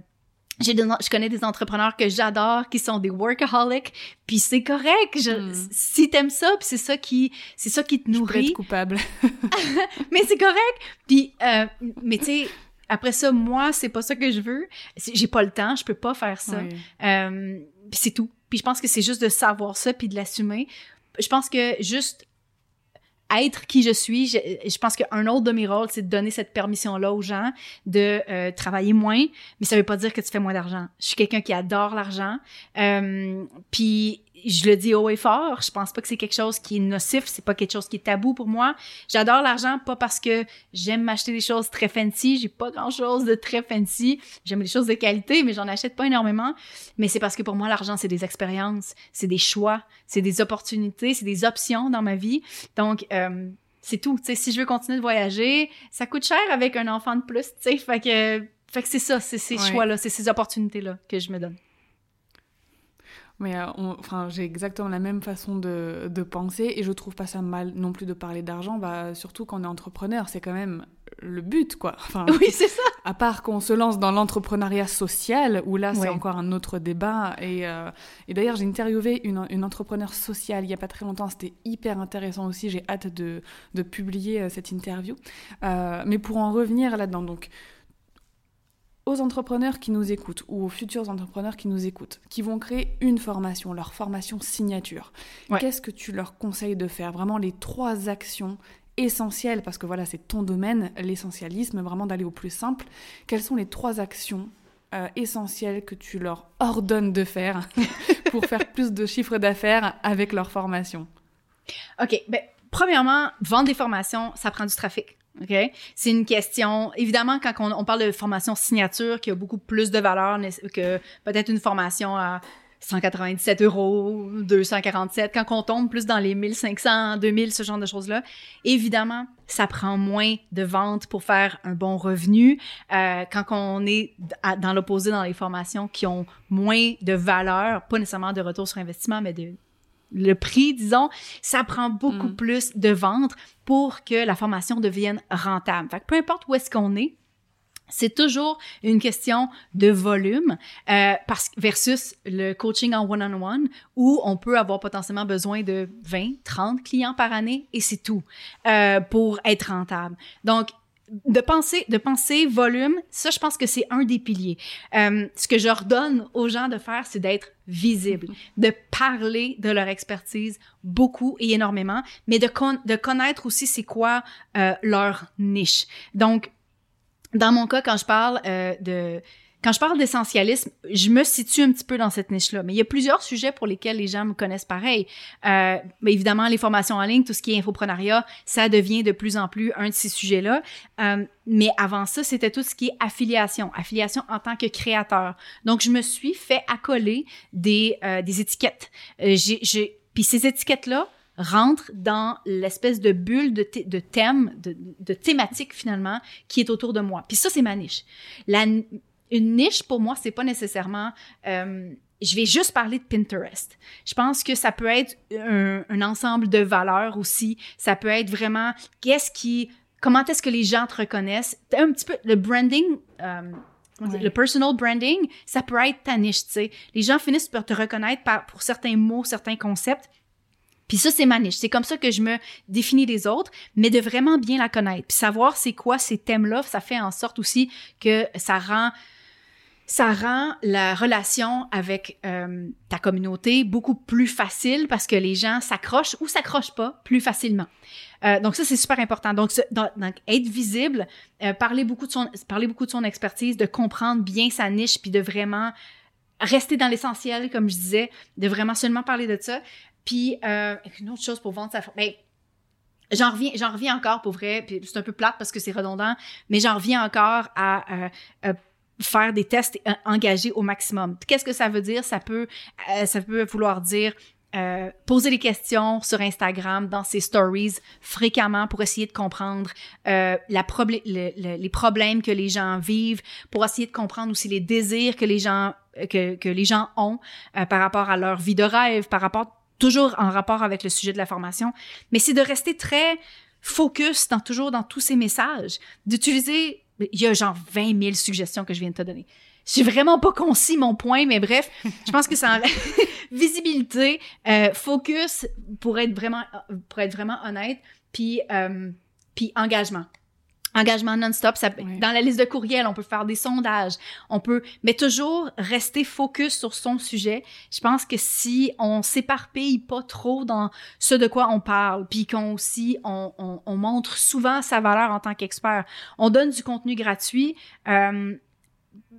Speaker 2: j'ai je connais des entrepreneurs que j'adore qui sont des workaholics puis c'est correct je, mm. si t'aimes ça puis c'est ça qui c'est ça qui te nourrit.
Speaker 1: je coupable.
Speaker 2: Mais c'est correct puis euh, mais tu sais après ça moi c'est pas ça que je veux. J'ai pas le temps je peux pas faire ça. Euh, puis c'est tout. Puis je pense que c'est juste de savoir ça puis de l'assumer. Je pense que juste être qui je suis, je, je pense qu'un autre de mes rôles, c'est de donner cette permission-là aux gens de euh, travailler moins, mais ça veut pas dire que tu fais moins d'argent. Je suis quelqu'un qui adore l'argent, euh, puis je le dis haut et fort, je pense pas que c'est quelque chose qui est nocif, c'est pas quelque chose qui est tabou pour moi. J'adore l'argent pas parce que j'aime m'acheter des choses très fancy, j'ai pas grand-chose de très fancy. J'aime les choses de qualité, mais j'en achète pas énormément, mais c'est parce que pour moi l'argent c'est des expériences, c'est des choix, c'est des opportunités, c'est des options dans ma vie. Donc euh, c'est tout, tu sais, si je veux continuer de voyager, ça coûte cher avec un enfant de plus, tu sais, fait que fait que c'est ça, c'est ces choix-là, c'est ces opportunités-là que je me donne.
Speaker 1: Mais euh, enfin, j'ai exactement la même façon de, de, penser et je trouve pas ça mal non plus de parler d'argent, bah, surtout quand on est entrepreneur, c'est quand même le but, quoi.
Speaker 2: Enfin, oui, c'est ça.
Speaker 1: À part qu'on se lance dans l'entrepreneuriat social, où là, c'est encore un autre débat. Et, euh, et d'ailleurs, j'ai interviewé une, une entrepreneur sociale il y a pas très longtemps, c'était hyper intéressant aussi, j'ai hâte de, de publier euh, cette interview. mais pour en revenir là-dedans, donc aux entrepreneurs qui nous écoutent ou aux futurs entrepreneurs qui nous écoutent, qui vont créer une formation, leur formation signature, qu'est-ce que tu leur conseilles de faire? Vraiment les trois actions essentielles, parce que voilà, c'est ton domaine, l'essentialisme, vraiment d'aller au plus simple. Quelles sont les trois actions euh, essentielles que tu leur ordonnes de faire pour faire plus de chiffre d'affaires avec leur formation?
Speaker 2: OK. Ben, premièrement, vendre des formations, ça prend du trafic. C'est une question. Évidemment, quand on, parle de formation signature, qui a beaucoup plus de valeur que peut-être une formation à 197 euros, 247, quand on tombe plus dans les 1500, 2000, ce genre de choses-là, évidemment, ça prend moins de ventes pour faire un bon revenu. Euh, quand on est dans l'opposé dans les formations qui ont moins de valeur, pas nécessairement de retour sur investissement, mais de le prix, disons, ça prend beaucoup mm. plus de ventes pour que la formation devienne rentable. Fait que peu importe où est-ce qu'on est, c'est toujours une question de volume euh, parce versus le coaching en one-on-one où on peut avoir potentiellement besoin de 20, 30 clients par année et c'est tout euh, pour être rentable. Donc, de penser, de penser volume, ça, je pense que c'est un des piliers. Euh, ce que j'ordonne aux gens de faire, c'est d'être visible, de parler de leur expertise beaucoup et énormément, mais de, de connaître aussi c'est quoi euh, leur niche. Donc, dans mon cas, quand je parle euh, de quand je parle d'essentialisme, je me situe un petit peu dans cette niche-là. Mais il y a plusieurs sujets pour lesquels les gens me connaissent pareil. Euh, évidemment, les formations en ligne, tout ce qui est infoprenariat, ça devient de plus en plus un de ces sujets-là. Euh, mais avant ça, c'était tout ce qui est affiliation, affiliation en tant que créateur. Donc, je me suis fait accoler des, euh, des étiquettes. Euh, j'ai, Puis ces étiquettes-là, rentrent dans l'espèce de bulle de, de thème, de, de thématique finalement, qui est autour de moi. Puis ça, c'est ma niche. Une niche pour moi, c'est pas nécessairement euh, je vais juste parler de Pinterest. Je pense que ça peut être un, ensemble de valeurs aussi. Ça peut être vraiment qu'est-ce qui, comment est-ce que les gens te reconnaissent. Un petit peu le branding. Euh, le personal branding, ça peut être ta niche, tu sais. Les gens finissent par te reconnaître par, pour certains mots, certains concepts. Puis ça, c'est ma niche. C'est comme ça que je me définis des autres, mais de vraiment bien la connaître. Puis savoir c'est quoi ces thèmes-là, ça fait en sorte aussi que ça rend ça rend la relation avec euh, ta communauté beaucoup plus facile parce que les gens s'accrochent ou s'accrochent pas plus facilement. Euh, donc ça c'est super important. Donc, donc être visible, euh, parler beaucoup de son parler beaucoup de son expertise, de comprendre bien sa niche puis de vraiment rester dans l'essentiel comme je disais, de vraiment seulement parler de ça. Puis une autre chose pour vendre sa ben, J'en reviens, j'en reviens encore pour vrai, c'est un peu plate parce que c'est redondant, mais j'en reviens encore à faire des tests et engager au maximum. Qu'est-ce que ça veut dire? Ça peut, euh, ça peut vouloir dire euh, poser des questions sur Instagram, dans ses stories, fréquemment pour essayer de comprendre euh, la les problèmes que les gens vivent, pour essayer de comprendre aussi les désirs que les gens, que, que les gens ont euh, par rapport à leur vie de rêve, par rapport toujours en rapport avec le sujet de la formation. Mais c'est de rester très focus dans toujours dans tous ces messages, d'utiliser il y a genre 20 000 suggestions que je viens de te donner. J'ai vraiment pas concis mon point, mais bref, je pense que c'est en visibilité, euh, focus pour être vraiment, pour être vraiment honnête, puis euh, puis engagement engagement non-stop. Dans la liste de courriels, on peut faire des sondages, on peut, mais toujours rester focus sur son sujet. Je pense que si on s'éparpille pas trop dans ce de quoi on parle, puis qu'on aussi on, on, on, montre souvent sa valeur en tant qu'expert, on donne du contenu gratuit. Euh,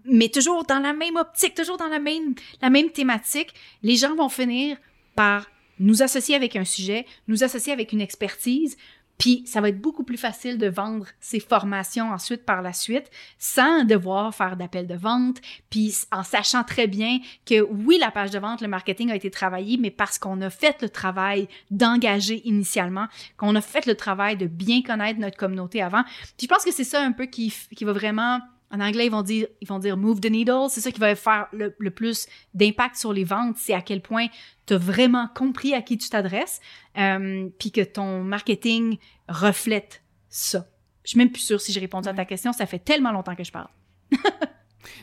Speaker 2: mais toujours dans la même optique, toujours dans la même, la même thématique, les gens vont finir par nous associer avec un sujet, nous associer avec une expertise, puis ça va être beaucoup plus facile de vendre ces formations ensuite par la suite sans devoir faire d'appel de vente, puis en sachant très bien que oui, la page de vente, le marketing a été travaillé, mais parce qu'on a fait le travail d'engager initialement, qu'on a fait le travail de bien connaître notre communauté avant. Puis je pense que c'est ça un peu qui, qui va vraiment en anglais, ils vont dire, ils vont dire move the needle. C'est ça qui va faire le, plus d'impact sur les ventes. C'est à quel point tu as vraiment compris à qui tu t'adresses, euh, puis que ton marketing reflète ça. Je suis même plus sûre si j'ai répondu à ta question. Ça fait tellement longtemps que je parle.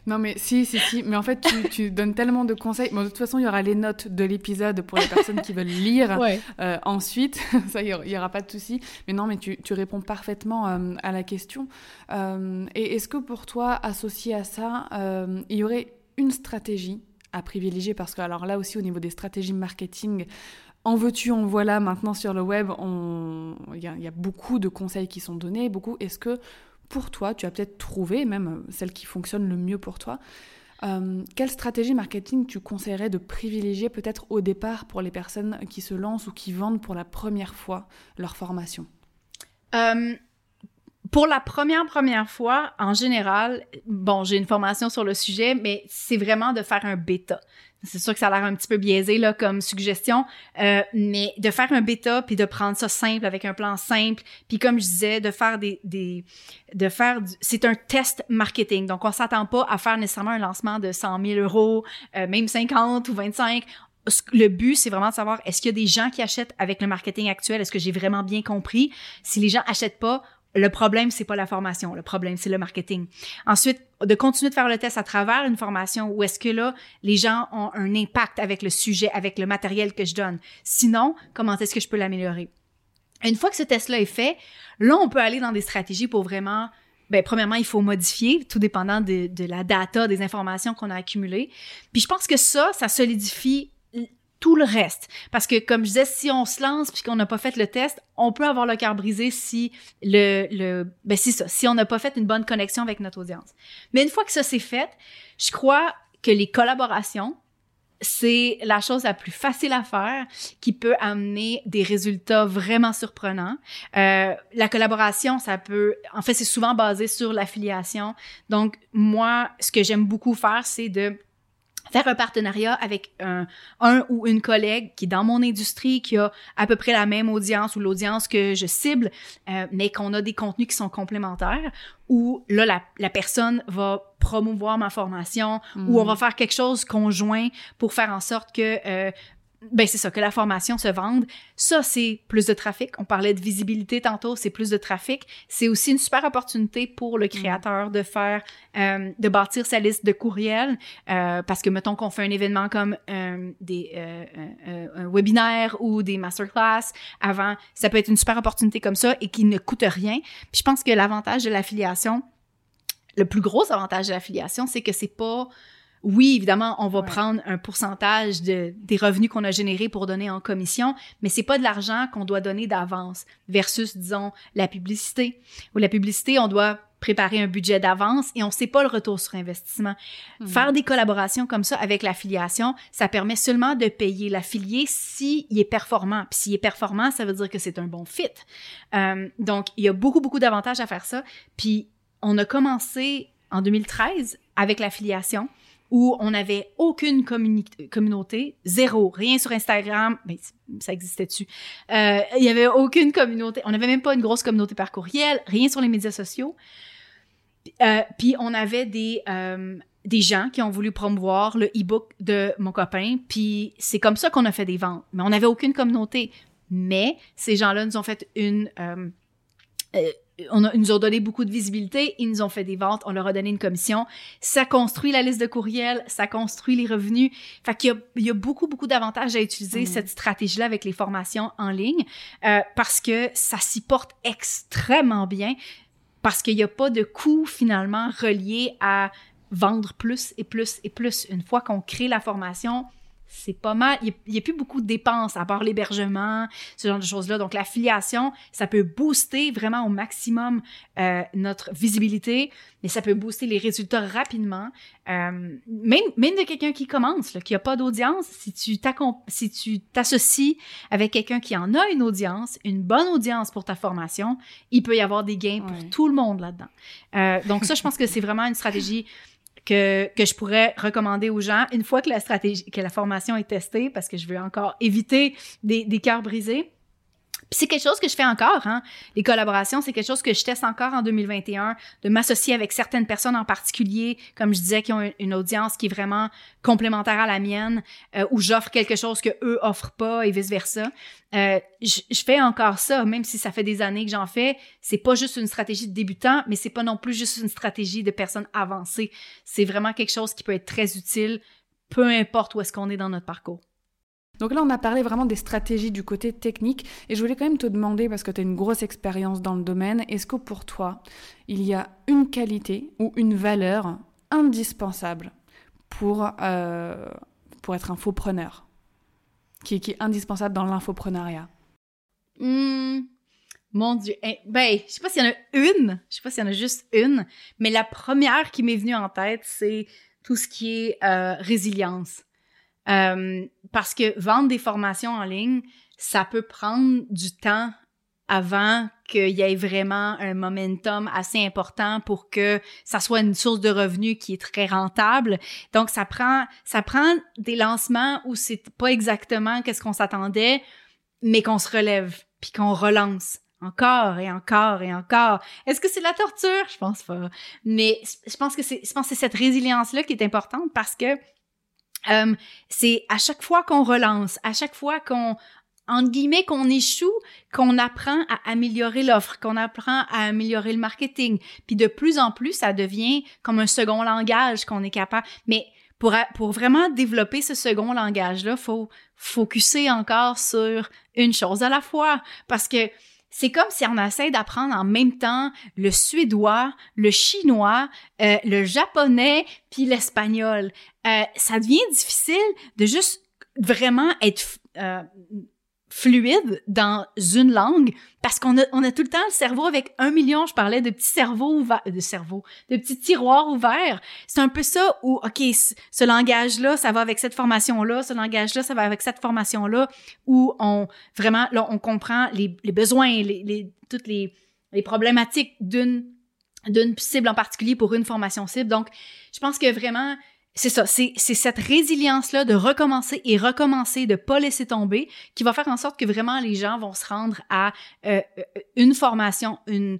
Speaker 1: Non, mais si, si, si. Mais en fait, tu, donnes tellement de conseils. Bon, de toute façon, il y aura les notes de l'épisode pour les personnes qui veulent lire euh, ensuite. Ça, il n'y aura, pas de souci. Mais non, mais tu, réponds parfaitement euh, à la question. Euh, et est-ce que pour toi, associé à ça, il y aurait une stratégie à privilégier? Parce que, alors là aussi, au niveau des stratégies marketing, en veux-tu, en voilà, maintenant sur le web, il y, y, a beaucoup de conseils qui sont donnés. Beaucoup. Est-ce que pour toi, tu as peut-être trouvé, même euh, celle qui fonctionne le mieux pour toi. Euh, quelle stratégie marketing tu conseillerais de privilégier peut-être au départ pour les personnes qui se lancent ou qui vendent pour la première fois leur formation?
Speaker 2: Euh, Pour la première première fois, en général, bon, j'ai une formation sur le sujet, mais c'est vraiment de faire un bêta. C'est sûr que ça a l'air un petit peu biaisé là comme suggestion, euh, mais de faire un bêta puis de prendre ça simple avec un plan simple, puis comme je disais, de faire des, des de faire, c'est un test marketing. Donc on s'attend pas à faire nécessairement un lancement de 100 000 euros, euh, même 50 ou 25 le but, c'est vraiment de savoir est-ce qu'il y a des gens qui achètent avec le marketing actuel, est-ce que j'ai vraiment bien compris? Si les gens achètent pas, le problème, c'est pas la formation, le problème, c'est le marketing. Ensuite, de continuer de faire le test à travers une formation où est-ce que là, les gens ont un impact avec le sujet, avec le matériel que je donne. Sinon, comment est-ce que je peux l'améliorer? Une fois que ce test-là est fait, là, on peut aller dans des stratégies pour vraiment ben, premièrement, il faut modifier, tout dépendant de, de la data, des informations qu'on a accumulées. Puis je pense que ça, ça solidifie tout le reste. Parce que, comme je disais, si on se lance puis qu'on n'a pas fait le test, on peut avoir le cœur brisé si le, le ben c'est ça, si on n'a pas fait une bonne connexion avec notre audience. Mais une fois que ça c'est fait, je crois que les collaborations, c'est la chose la plus facile à faire qui peut amener des résultats vraiment surprenants. Euh, la collaboration, ça peut, en fait, c'est souvent basé sur l'affiliation. Donc, moi, ce que j'aime beaucoup faire, c'est de faire un partenariat avec un, un, ou une collègue qui est dans mon industrie, qui a à peu près la même audience ou l'audience que je cible, euh, mais qu'on a des contenus qui sont complémentaires, où là, la, la personne va promouvoir ma formation, ou on mm. va faire quelque chose conjoint pour faire en sorte que euh, ben c'est ça, que la formation se vende. Ça, c'est plus de trafic. On parlait de visibilité tantôt, c'est plus de trafic. C'est aussi une super opportunité pour le créateur de faire, euh, de bâtir sa liste de courriels, euh, parce que mettons qu'on fait un événement comme euh, des euh, un webinaire ou des masterclass avant, ça peut être une super opportunité comme ça et qui ne coûte rien. Puis je pense que l'avantage de l'affiliation, le plus gros avantage de l'affiliation, c'est que c'est pas oui, évidemment, on va prendre un pourcentage de, des revenus qu'on a générés pour donner en commission, mais c'est pas de l'argent qu'on doit donner d'avance versus, disons, la publicité. Ou la publicité, on doit préparer un budget d'avance et on sait pas le retour sur investissement. Hmm. Faire des collaborations comme ça avec l'affiliation, ça permet seulement de payer l'affilié s'il est performant. Puis s'il est performant, ça veut dire que c'est un bon fit. Euh, donc, il y a beaucoup, beaucoup d'avantages à faire ça. Puis, on a commencé en 2013 avec l'affiliation où on n'avait aucune communauté, zéro, rien sur Instagram, ben, ça existait dessus. Euh, il y avait aucune communauté, on n'avait même pas une grosse communauté par courriel, rien sur les médias sociaux. Euh, puis on avait des euh, des gens qui ont voulu promouvoir le e-book de mon copain, puis c'est comme ça qu'on a fait des ventes. Mais on n'avait aucune communauté. Mais ces gens-là nous ont fait une on ils nous ont donné beaucoup de visibilité, ils nous ont fait des ventes, on leur a donné une commission. Ça construit la liste de courriels, ça construit les revenus. Fait qu'il y a, il y a beaucoup, beaucoup d'avantages à utiliser mm. cette stratégie-là avec les formations en ligne euh, parce que ça s'y porte extrêmement bien parce qu'il n'y a pas de coût finalement relié à vendre plus et plus et plus. Une fois qu'on crée la formation, c'est pas mal. Il n'y a, plus beaucoup de dépenses à part l'hébergement, ce genre de choses-là. Donc, l'affiliation, ça peut booster vraiment au maximum euh, notre visibilité, mais ça peut booster les résultats rapidement. Euh, même, même de quelqu'un qui commence, là, qui n'a pas d'audience, si tu si tu t'associes avec quelqu'un qui en a une audience, une bonne audience pour ta formation, il peut y avoir des gains pour tout le monde là-dedans. Euh, donc ça, je pense que c'est vraiment une stratégie que, que je pourrais recommander aux gens une fois que la stratégie, que la formation est testée, parce que je veux encore éviter des, des cœurs brisés. Puis c'est quelque chose que je fais encore, hein. Les collaborations, c'est quelque chose que je teste encore en 2021, de m'associer avec certaines personnes en particulier, comme je disais, qui ont une audience qui est vraiment complémentaire à la mienne, euh, où j'offre quelque chose que eux offrent pas et vice versa. Euh, je, fais encore ça, même si ça fait des années que j'en fais. C'est pas juste une stratégie de débutant, mais c'est pas non plus juste une stratégie de personnes avancées. C'est vraiment quelque chose qui peut être très utile, peu importe où est-ce qu'on est dans notre parcours.
Speaker 1: Donc là, on a parlé vraiment des stratégies du côté technique. Et je voulais quand même te demander, parce que tu as une grosse expérience dans le domaine, est-ce que pour toi, il y a une qualité ou une valeur indispensable pour, euh, pour être un faux-preneur, qui, qui, est indispensable dans l'infoprenariat?
Speaker 2: Mmh, Mon Dieu, eh, ben, je sais pas s'il y en a une, je sais pas s'il y en a juste une, mais la première qui m'est venue en tête, c'est tout ce qui est euh, résilience. Euh, parce que vendre des formations en ligne, ça peut prendre du temps avant qu'il y ait vraiment un momentum assez important pour que ça soit une source de revenus qui est très rentable. Donc ça prend ça prend des lancements où c'est pas exactement qu'est-ce qu'on s'attendait, mais qu'on se relève puis qu'on relance encore et encore et encore. Est-ce que c'est la torture? Je pense pas. Mais je pense que c'est je pense que c'est cette résilience là qui est importante parce que euh, c'est à chaque fois qu'on relance, à chaque fois qu'on, entre guillemets, qu'on échoue, qu'on apprend à améliorer l'offre, qu'on apprend à améliorer le marketing. Puis de plus en plus, ça devient comme un second langage qu'on est capable. Mais pour, pour vraiment développer ce second langage-là, faut focuser encore sur une chose à la fois. Parce que c'est comme si on essaie d'apprendre en même temps le suédois, le chinois, euh, le japonais, puis l'espagnol. Euh, ça devient difficile de juste vraiment être euh, fluide dans une langue parce qu'on a, on a tout le temps le cerveau avec un million, je parlais de petits cerveaux ouverts, de cerveaux, de petits tiroirs ouverts. C'est un peu ça où, OK, ce, langage-là, ça va avec cette formation-là, ce langage-là, ça va avec cette formation-là, où on, vraiment, là, on comprend les, les besoins, les, les, toutes les, les problématiques d'une, d'une cible en particulier pour une formation cible. Donc, je pense que vraiment, c'est ça, c'est cette résilience-là de recommencer et recommencer, de pas laisser tomber, qui va faire en sorte que vraiment les gens vont se rendre à euh, euh, une formation, une,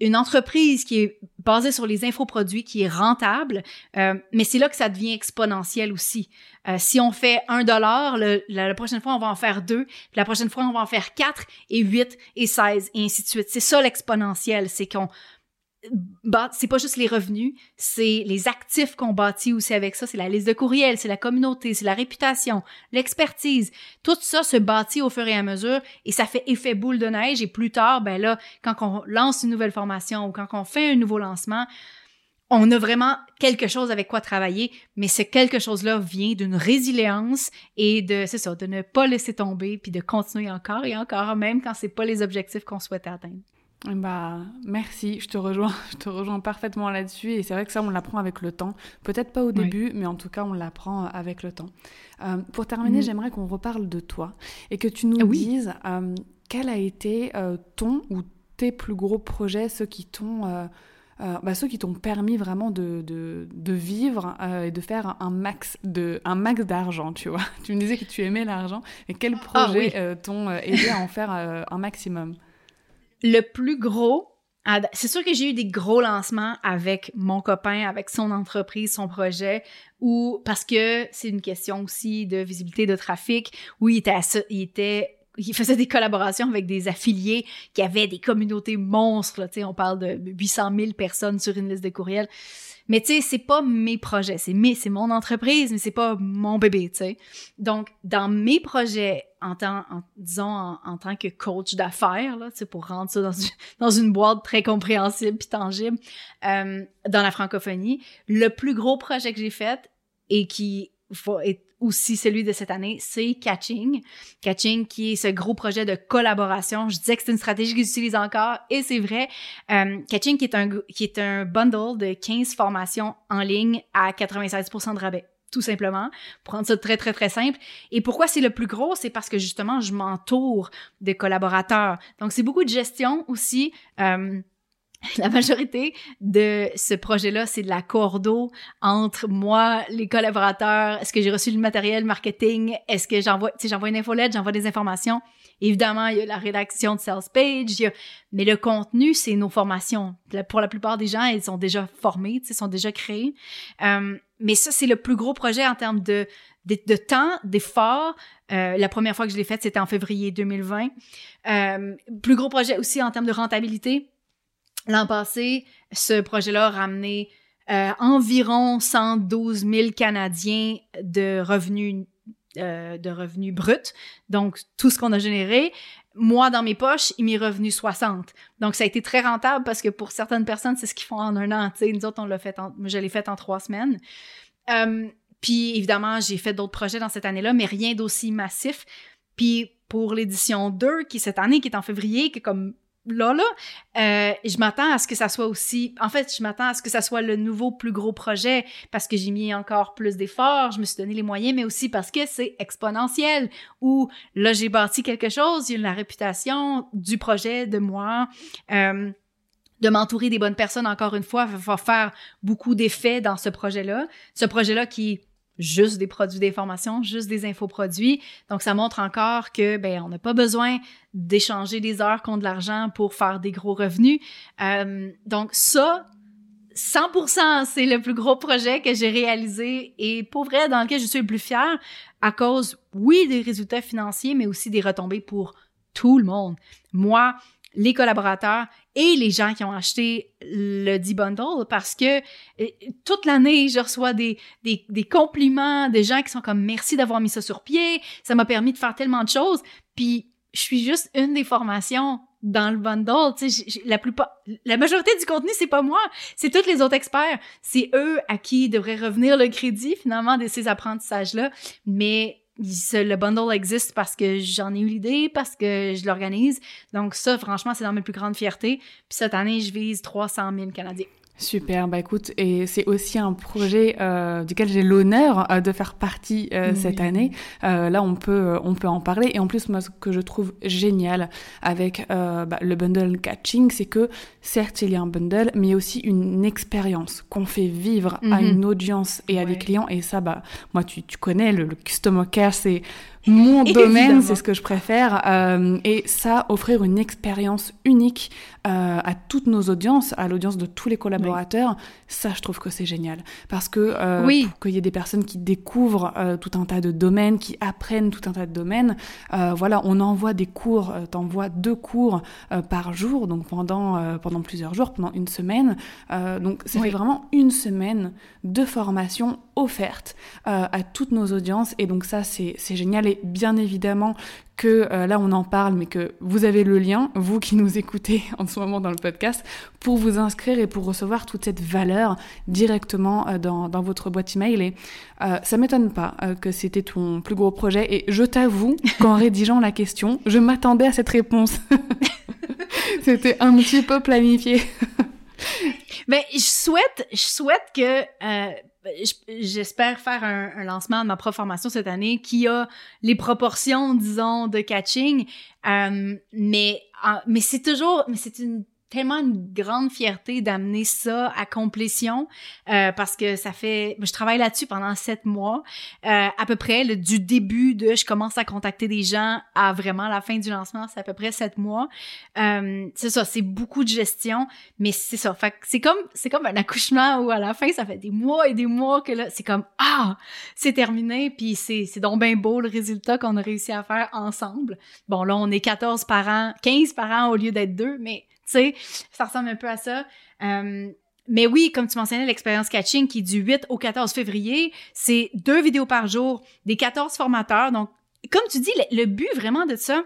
Speaker 2: une entreprise qui est basée sur les infoproduits, qui est rentable, euh, mais c'est là que ça devient exponentiel aussi. si on fait un dollar, la, prochaine fois, on va en faire deux, la prochaine fois, on va en faire quatre et huit et seize, et ainsi de suite. C'est ça l'exponentiel, c'est qu'on c'est pas juste les revenus, c'est les actifs qu'on bâtit aussi avec ça, c'est la liste de courriels, c'est la communauté, c'est la réputation, l'expertise. Tout ça se bâtit au fur et à mesure et ça fait effet boule de neige et plus tard, ben là, quand on lance une nouvelle formation ou quand on fait un nouveau lancement, on a vraiment quelque chose avec quoi travailler, mais ce quelque chose-là vient d'une résilience et de, c'est ça, de ne pas laisser tomber puis de continuer encore et encore, même quand c'est pas les objectifs qu'on souhaitait atteindre.
Speaker 1: Bah, merci, je te rejoins, je te rejoins parfaitement là-dessus et c'est vrai que ça on l'apprend avec le temps. Peut-être pas au début, mais en tout cas on l'apprend avec le temps. Euh, pour terminer, mm. j'aimerais qu'on reparle de toi et que tu nous ah dises euh, quel a été euh, ton ou tes plus gros projets, ceux qui t'ont bah, ceux qui t'ont permis vraiment de, de, de vivre et de faire un max de un max d'argent, tu vois? Tu me disais que tu aimais l'argent et quels ah projets t'ont aidé à en faire un maximum?
Speaker 2: Le plus gros, c'est sûr que j'ai eu des gros lancements avec mon copain, avec son entreprise, son projet, ou parce que c'est une question aussi de visibilité de trafic, où il était, il était il faisait des collaborations avec des affiliés qui avaient des communautés monstres. Là, on parle de 800 000 personnes sur une liste de courriels. Mais tu sais, c'est pas mes projets, c'est mes, c'est mon entreprise, mais c'est pas mon bébé, tu sais. Donc, dans mes projets, en tant, en, disons, en, tant que coach d'affaires, là, tu pour rendre ça dans une, dans une boîte très compréhensible puis tangible, euh, dans la francophonie, le plus gros projet que j'ai fait et qui aussi celui de cette année, c'est Catching. Catching qui est ce gros projet de collaboration. Je disais que c'est une stratégie que j'utilise encore et c'est vrai. Euh, Catching qui est un qui est un bundle de 15 formations en ligne à 96% de rabais tout simplement, pour rendre ça très, très, très simple. Et pourquoi c'est le plus gros? C'est parce que justement, je m'entoure de collaborateurs. Donc, c'est beaucoup de gestion aussi. Euh, la majorité de ce projet-là, c'est de la cordeau entre moi, les collaborateurs. Est-ce que j'ai reçu le matériel marketing? Est-ce que j'envoie, tu sais, j'envoie une infolette, j'envoie des informations? Évidemment, il y a la rédaction de sales page, mais le contenu, c'est nos formations. Pour la plupart des gens, ils sont déjà formés, ils sont déjà créés. Euh, mais ça, c'est le plus gros projet en termes de, de, temps, d'effort. Euh, la première fois que je l'ai fait, c'était en février 2020. Euh, plus gros projet aussi en termes de rentabilité. L'an passé, ce projet-là a ramené euh, environ 112 000 Canadiens de revenus euh, de revenus bruts. Donc, tout ce qu'on a généré, moi, dans mes poches, il m'est revenu 60. Donc, ça a été très rentable parce que pour certaines personnes, c'est ce qu'ils font en un an. sais, nous autres, on l'a fait en, je l'ai fait en trois semaines. Euh, puis, évidemment, j'ai fait d'autres projets dans cette année-là, mais rien d'aussi massif. Puis, pour l'édition 2, qui cette année, qui est en février, qui est comme là, là, euh, je m'attends à ce que ça soit aussi. En fait, je m'attends à ce que ça soit le nouveau plus gros projet parce que j'ai mis encore plus d'efforts, je me suis donné les moyens, mais aussi parce que c'est exponentiel. Ou là, j'ai bâti quelque chose, a la réputation du projet, de moi. Euh, de m'entourer des bonnes personnes, encore une fois, va faire beaucoup d'effets dans ce projet-là. Ce projet-là qui juste des produits d'information, juste des infoproduits. Donc, ça montre encore que, ben, on n'a pas besoin d'échanger des heures contre de l'argent pour faire des gros revenus. Euh, donc, ça, 100%, c'est le plus gros projet que j'ai réalisé et pour vrai, dans lequel je suis le plus fière à cause, oui, des résultats financiers, mais aussi des retombées pour tout le monde. Moi, les collaborateurs et les gens qui ont acheté le D-Bundle parce que euh, toute l'année, je reçois des, des, des, compliments des gens qui sont comme merci d'avoir mis ça sur pied, ça m'a permis de faire tellement de choses. Puis je suis juste une des formations dans le bundle, tu sais, la plupart, la majorité du contenu, c'est pas moi, c'est tous les autres experts. C'est eux à qui devrait revenir le crédit, finalement, de ces apprentissages-là. Mais le bundle existe parce que j'en ai eu l'idée, parce que je l'organise. Donc ça, franchement, c'est dans mes plus grandes fiertés. Puis cette année, je vise 300 000 Canadiens.
Speaker 1: Super, bah écoute, et c'est aussi un projet euh, duquel j'ai l'honneur euh, de faire partie euh, cette année. là, on peut, on peut en parler. Et en plus, moi, ce que je trouve génial avec bah, le bundle catching, c'est que certes, il y a un bundle, mais aussi une expérience qu'on fait vivre à mhm. une audience et à des clients. Et ça, bah, moi, tu, tu connais, le, le Customer Care, c'est mon domaine, c'est ce que je préfère. Euh, et ça, offrir une expérience unique euh, à toutes nos audiences, à l'audience de tous les collaborateurs, ça, je trouve que c'est génial. Parce que euh, oui. qu'il y ait des personnes qui découvrent tout un tas de domaines, qui apprennent tout un tas de domaines, voilà, on envoie des cours, t'envoies deux cours par jour, donc pendant, pendant plusieurs jours, pendant une semaine. donc, ça fait vraiment une semaine de formation offerte à toutes nos audiences. Et donc, ça, c'est génial. Et bien évidemment, que euh, là on en parle, mais que vous avez le lien, vous qui nous écoutez en ce moment dans le podcast, pour vous inscrire et pour recevoir toute cette valeur directement euh, dans, dans, votre boîte email. Et euh, ça m'étonne pas euh, que c'était ton plus gros projet. Et je t'avoue qu'en rédigeant la question, je m'attendais à cette réponse. c'était un petit peu planifié.
Speaker 2: mais je souhaite, je souhaite que j'espère faire un, lancement de ma propre formation cette année qui a les proportions, disons, de catching. Euh, mais mais c'est toujours, mais c'est une tellement une grande fierté d'amener ça à complétion euh, parce que ça fait je travaille là-dessus pendant sept mois euh, à peu près du début de je commence à contacter des gens à vraiment la fin du lancement c'est à peu près sept mois. Euh, c'est ça c'est beaucoup de gestion mais c'est ça. Fait c'est comme c'est comme un accouchement où à la fin ça fait des mois et des mois que là c'est comme ah! C'est terminé puis c'est c'est donc beau le résultat qu'on a réussi à faire ensemble. Bon là on est 14 par an 15 par an au lieu d'être deux mais sais, ça ressemble un peu à ça. Euh, mais oui, comme tu mentionnais, l'expérience catching qui est du 8 au 14 février, c'est deux vidéos par jour, des 14 formateurs. Donc, comme tu dis, le but vraiment de ça,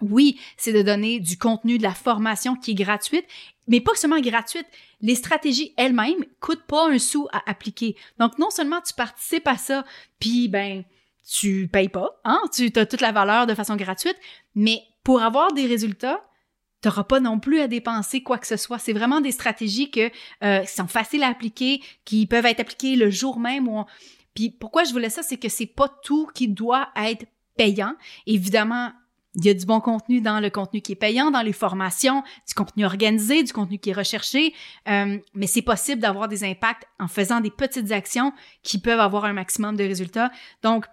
Speaker 2: oui, c'est de donner du contenu, de la formation qui est gratuite mais pas seulement gratuite. Les stratégies elles-mêmes coûtent pas un sou à appliquer. Donc, non seulement tu participes à ça, puis ben, tu payes pas, hein, tu as toute la valeur de façon gratuite, mais pour avoir des résultats, tu n'auras pas non plus à dépenser quoi que ce soit. C'est vraiment des stratégies que, euh, qui sont faciles à appliquer, qui peuvent être appliquées le jour même. Puis pourquoi je voulais ça, c'est que c'est pas tout qui doit être payant. Évidemment, il y a du bon contenu dans le contenu qui est payant, dans les formations, du contenu organisé, du contenu qui est recherché, euh, mais c'est possible d'avoir des impacts en faisant des petites actions qui peuvent avoir un maximum de résultats. Donc,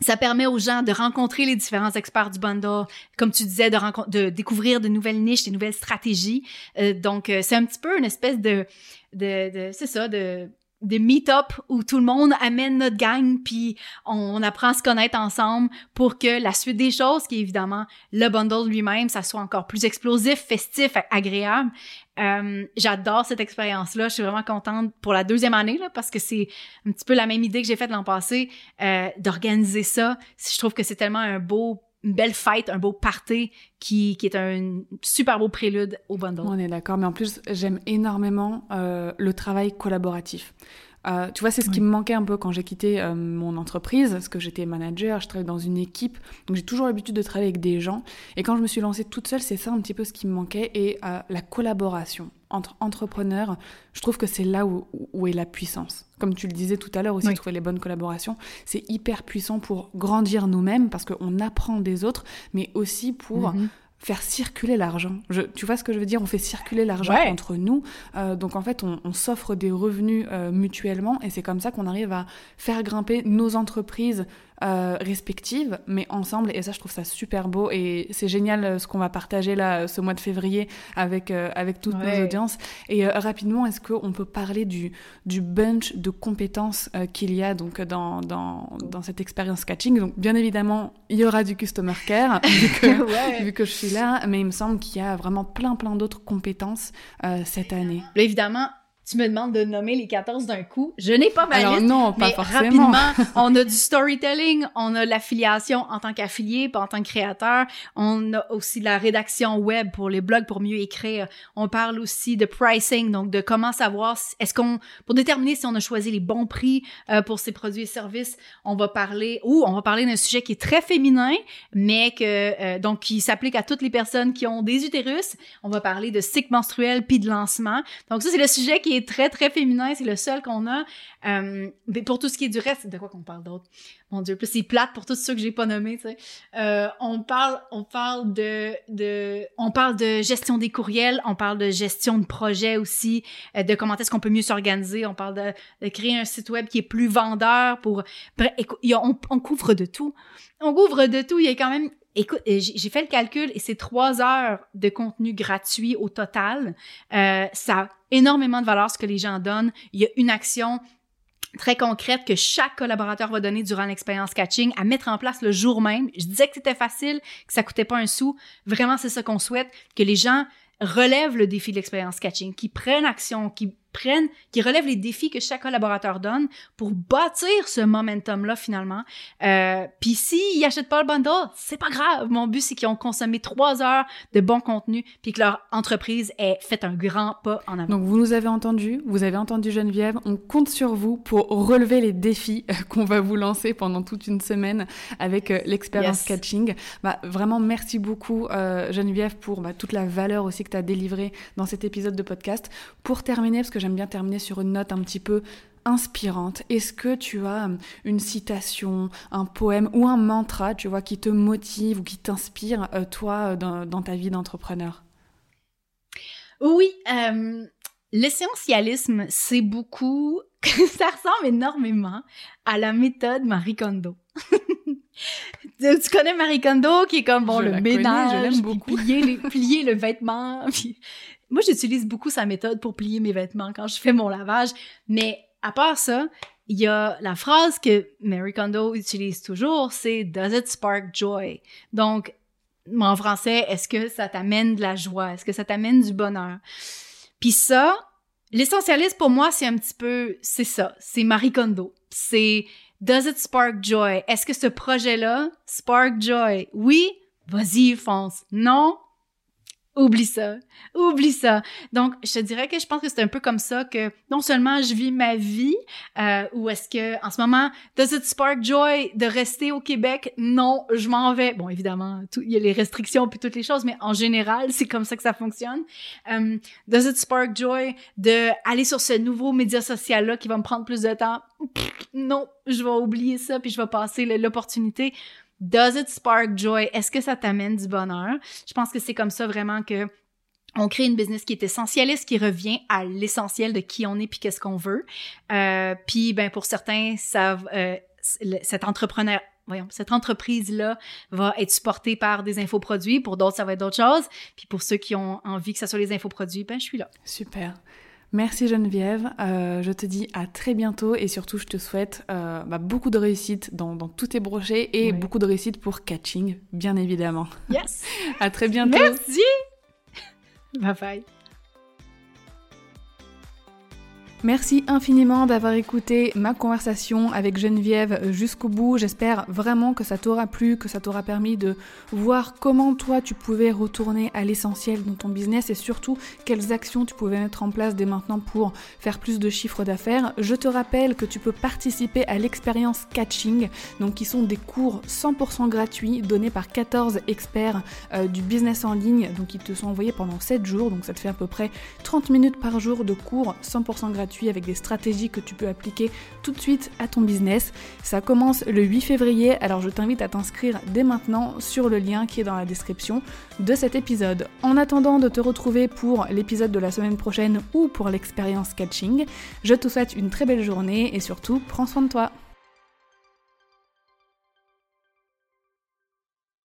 Speaker 2: ça permet aux gens de rencontrer les différents experts du bundle, comme tu disais, de, de découvrir de nouvelles niches, de nouvelles stratégies. Euh, donc, euh, c'est un petit peu une espèce de, de, de c'est ça, de des meet-up où tout le monde amène notre gang puis on, apprend à se connaître ensemble pour que la suite des choses, qui est évidemment le bundle lui-même, ça soit encore plus explosif, festif, agréable. Euh, j'adore cette expérience-là. Je suis vraiment contente pour la deuxième année là, parce que c'est un petit peu la même idée que j'ai faite l'an passé euh, d'organiser ça. Je trouve que c'est tellement un beau une belle fête, un beau party qui, qui est un super beau prélude au bundle.
Speaker 1: On est d'accord, mais en plus, j'aime énormément euh, le travail collaboratif. Euh, tu vois, c'est ce qui me manquait un peu quand j'ai quitté euh, mon entreprise, parce que j'étais manager, je travaillais dans une équipe, donc j'ai toujours l'habitude de travailler avec des gens. Et quand je me suis lancée toute seule, c'est ça un petit peu ce qui me manquait, et euh, la collaboration entre entrepreneurs, je trouve que c'est là où, où, est la puissance. Comme tu le disais tout à l'heure aussi, trouver les bonnes collaborations, c'est hyper puissant pour grandir nous-mêmes, parce qu'on apprend des autres, mais aussi pour... Mhm faire circuler l'argent. Tu vois ce que je veux dire? On fait circuler l'argent entre nous. Euh, donc en fait, on, s'offre des revenus euh, mutuellement et c'est comme ça qu'on arrive à faire grimper nos entreprises euh, respectives, mais ensemble. Et ça, je trouve ça super beau. Et c'est génial euh, ce qu'on va partager là, euh, ce mois de février, avec, avec toutes nos audiences. Et rapidement, est-ce qu'on peut parler du, du bunch de compétences qu'il y a donc dans, dans, dans cette expérience catching? Donc, bien évidemment, il y aura du customer care, vu que, vu que je suis là, mais il me semble qu'il y a vraiment plein, plein d'autres compétences cette année.
Speaker 2: évidemment, tu me demandes de nommer les 14 d'un coup. Je n'ai pas ma
Speaker 1: Alors
Speaker 2: liste,
Speaker 1: non, pas
Speaker 2: mais
Speaker 1: forcément.
Speaker 2: rapidement, on a du storytelling, on a l'affiliation en tant qu'affilié, pas en tant que créateur. On a aussi la rédaction web pour les blogs pour mieux écrire. On parle aussi de pricing, donc de comment savoir est-ce qu'on pour déterminer si on a choisi les bons prix euh, pour ces produits et services. On va parler ou on va parler d'un sujet qui est très féminin, mais que euh, donc qui s'applique à toutes les personnes qui ont des utérus. On va parler de cycle menstruel puis de lancement. Donc ça c'est le sujet qui très, très féminin. C'est le seul qu'on a. Euh, mais pour tout ce qui est du reste, de quoi qu'on parle d'autre? Mon Dieu, plus c'est plate pour tous ceux que j'ai pas nommés, tu sais. Euh, on parle, on parle de, de, on parle de gestion des courriels, on parle de gestion de projet aussi, euh, de comment est-ce qu'on peut mieux s'organiser. On parle de, de, créer un site web qui est plus vendeur pour, on, on couvre de tout. On couvre de tout. Il y a quand même Écoute, j'ai fait le calcul et c'est trois heures de contenu gratuit au total. Euh, ça a énormément de valeur ce que les gens donnent. Il y a une action très concrète que chaque collaborateur va donner durant l'expérience catching à mettre en place le jour même. Je disais que c'était facile, que ça coûtait pas un sou. Vraiment, c'est ça qu'on souhaite, que les gens relèvent le défi de l'expérience catching, qui prennent action, qui prennent, qui relèvent les défis que chaque collaborateur donne pour bâtir ce momentum-là finalement. Euh, Puis s'ils n'achètent pas le bundle, c'est pas grave. Mon but, c'est qu'ils ont consommé trois heures de bon contenu puis que leur entreprise ait fait un grand pas en avant.
Speaker 1: Donc vous nous avez entendu, vous avez entendu Geneviève, on compte sur vous pour relever les défis euh, qu'on va vous lancer pendant toute une semaine avec euh, l'expérience catching. Bah, vraiment, merci beaucoup euh, Geneviève pour bah, toute la valeur aussi que tu as délivrée dans cet épisode de podcast. Pour terminer, parce que j'aime bien terminer sur une note un petit peu inspirante. Est-ce que tu as euh, une citation, un poème ou un mantra, tu vois, qui te motive ou qui t'inspire, euh, toi, euh, dans, ta vie d'entrepreneur?
Speaker 2: Oui, l'essentialisme, c'est beaucoup, ça ressemble énormément à la méthode Marie Kondo. tu connais Marie Kondo qui est comme bon le ménage, beaucoup. Plier, plier le vêtement, moi, j'utilise beaucoup sa méthode pour plier mes vêtements quand je fais mon lavage, mais à part ça, il y a la phrase que Mary Kondo utilise toujours, c'est Does it spark joy? Donc, en français, est-ce que ça t'amène de la joie? Est-ce que ça t'amène du bonheur? Puis ça, l'essentialisme pour moi, c'est un petit peu, c'est ça, c'est Marie Kondo. C'est Does it spark joy? Est-ce que ce projet-là spark joy? Oui, vas-y, fonce. Non, Oublie ça. Oublie ça. Donc, je te dirais que je pense que c'est un peu comme ça que non seulement je vis ma vie, euh, ou est-ce que en ce moment, does it spark joy de rester au Québec? Non, je m'en vais. Bon, évidemment, il y a les restrictions puis toutes les choses, mais en général, c'est comme ça que ça fonctionne. Um, does it spark joy de aller sur ce nouveau média social-là qui va me prendre plus de temps? non, je vais oublier ça puis je vais passer l'opportunité Does it spark joy? Est-ce que ça t'amène du bonheur? Je pense que c'est comme ça vraiment que on crée une business qui est essentialiste, qui revient à l'essentiel de qui on est puis qu'est-ce qu'on veut. Euh, puis ben pour certains, ça, euh, cet entrepreneur voyons, cette entreprise-là va être supportée par des infoproduits. Pour d'autres, ça va être d'autres choses. Puis pour ceux qui ont envie que ça soit les infoproduits, ben je suis là.
Speaker 1: Super. Merci Geneviève, euh, je te dis à très bientôt et surtout je te souhaite euh, bah, beaucoup de réussite dans, tous tes brochets et beaucoup de réussite pour catching, bien évidemment.
Speaker 2: Yes!
Speaker 1: à très bientôt!
Speaker 2: Merci! Bye bye!
Speaker 1: Merci infiniment d'avoir écouté ma conversation avec Geneviève jusqu'au bout. J'espère vraiment que ça t'aura plu, que ça t'aura permis de voir comment toi tu pouvais retourner à l'essentiel dans ton business et surtout quelles actions tu pouvais mettre en place dès maintenant pour faire plus de chiffres d'affaires. Je te rappelle que tu peux participer à l'expérience Catching, donc qui sont des cours 100% gratuits donnés par 14 experts euh, du business en ligne, donc ils te sont envoyés pendant 7 jours, donc ça te fait à peu près 30 minutes par jour de cours 100% gratuits avec des stratégies que tu peux appliquer tout de suite à ton business. Ça commence le 8 février, alors je t'invite à t'inscrire dès maintenant sur le lien qui est dans la description de cet épisode. En attendant de te retrouver pour l'épisode de la semaine prochaine ou pour l'expérience catching, je te souhaite une très belle journée et surtout prends soin de toi.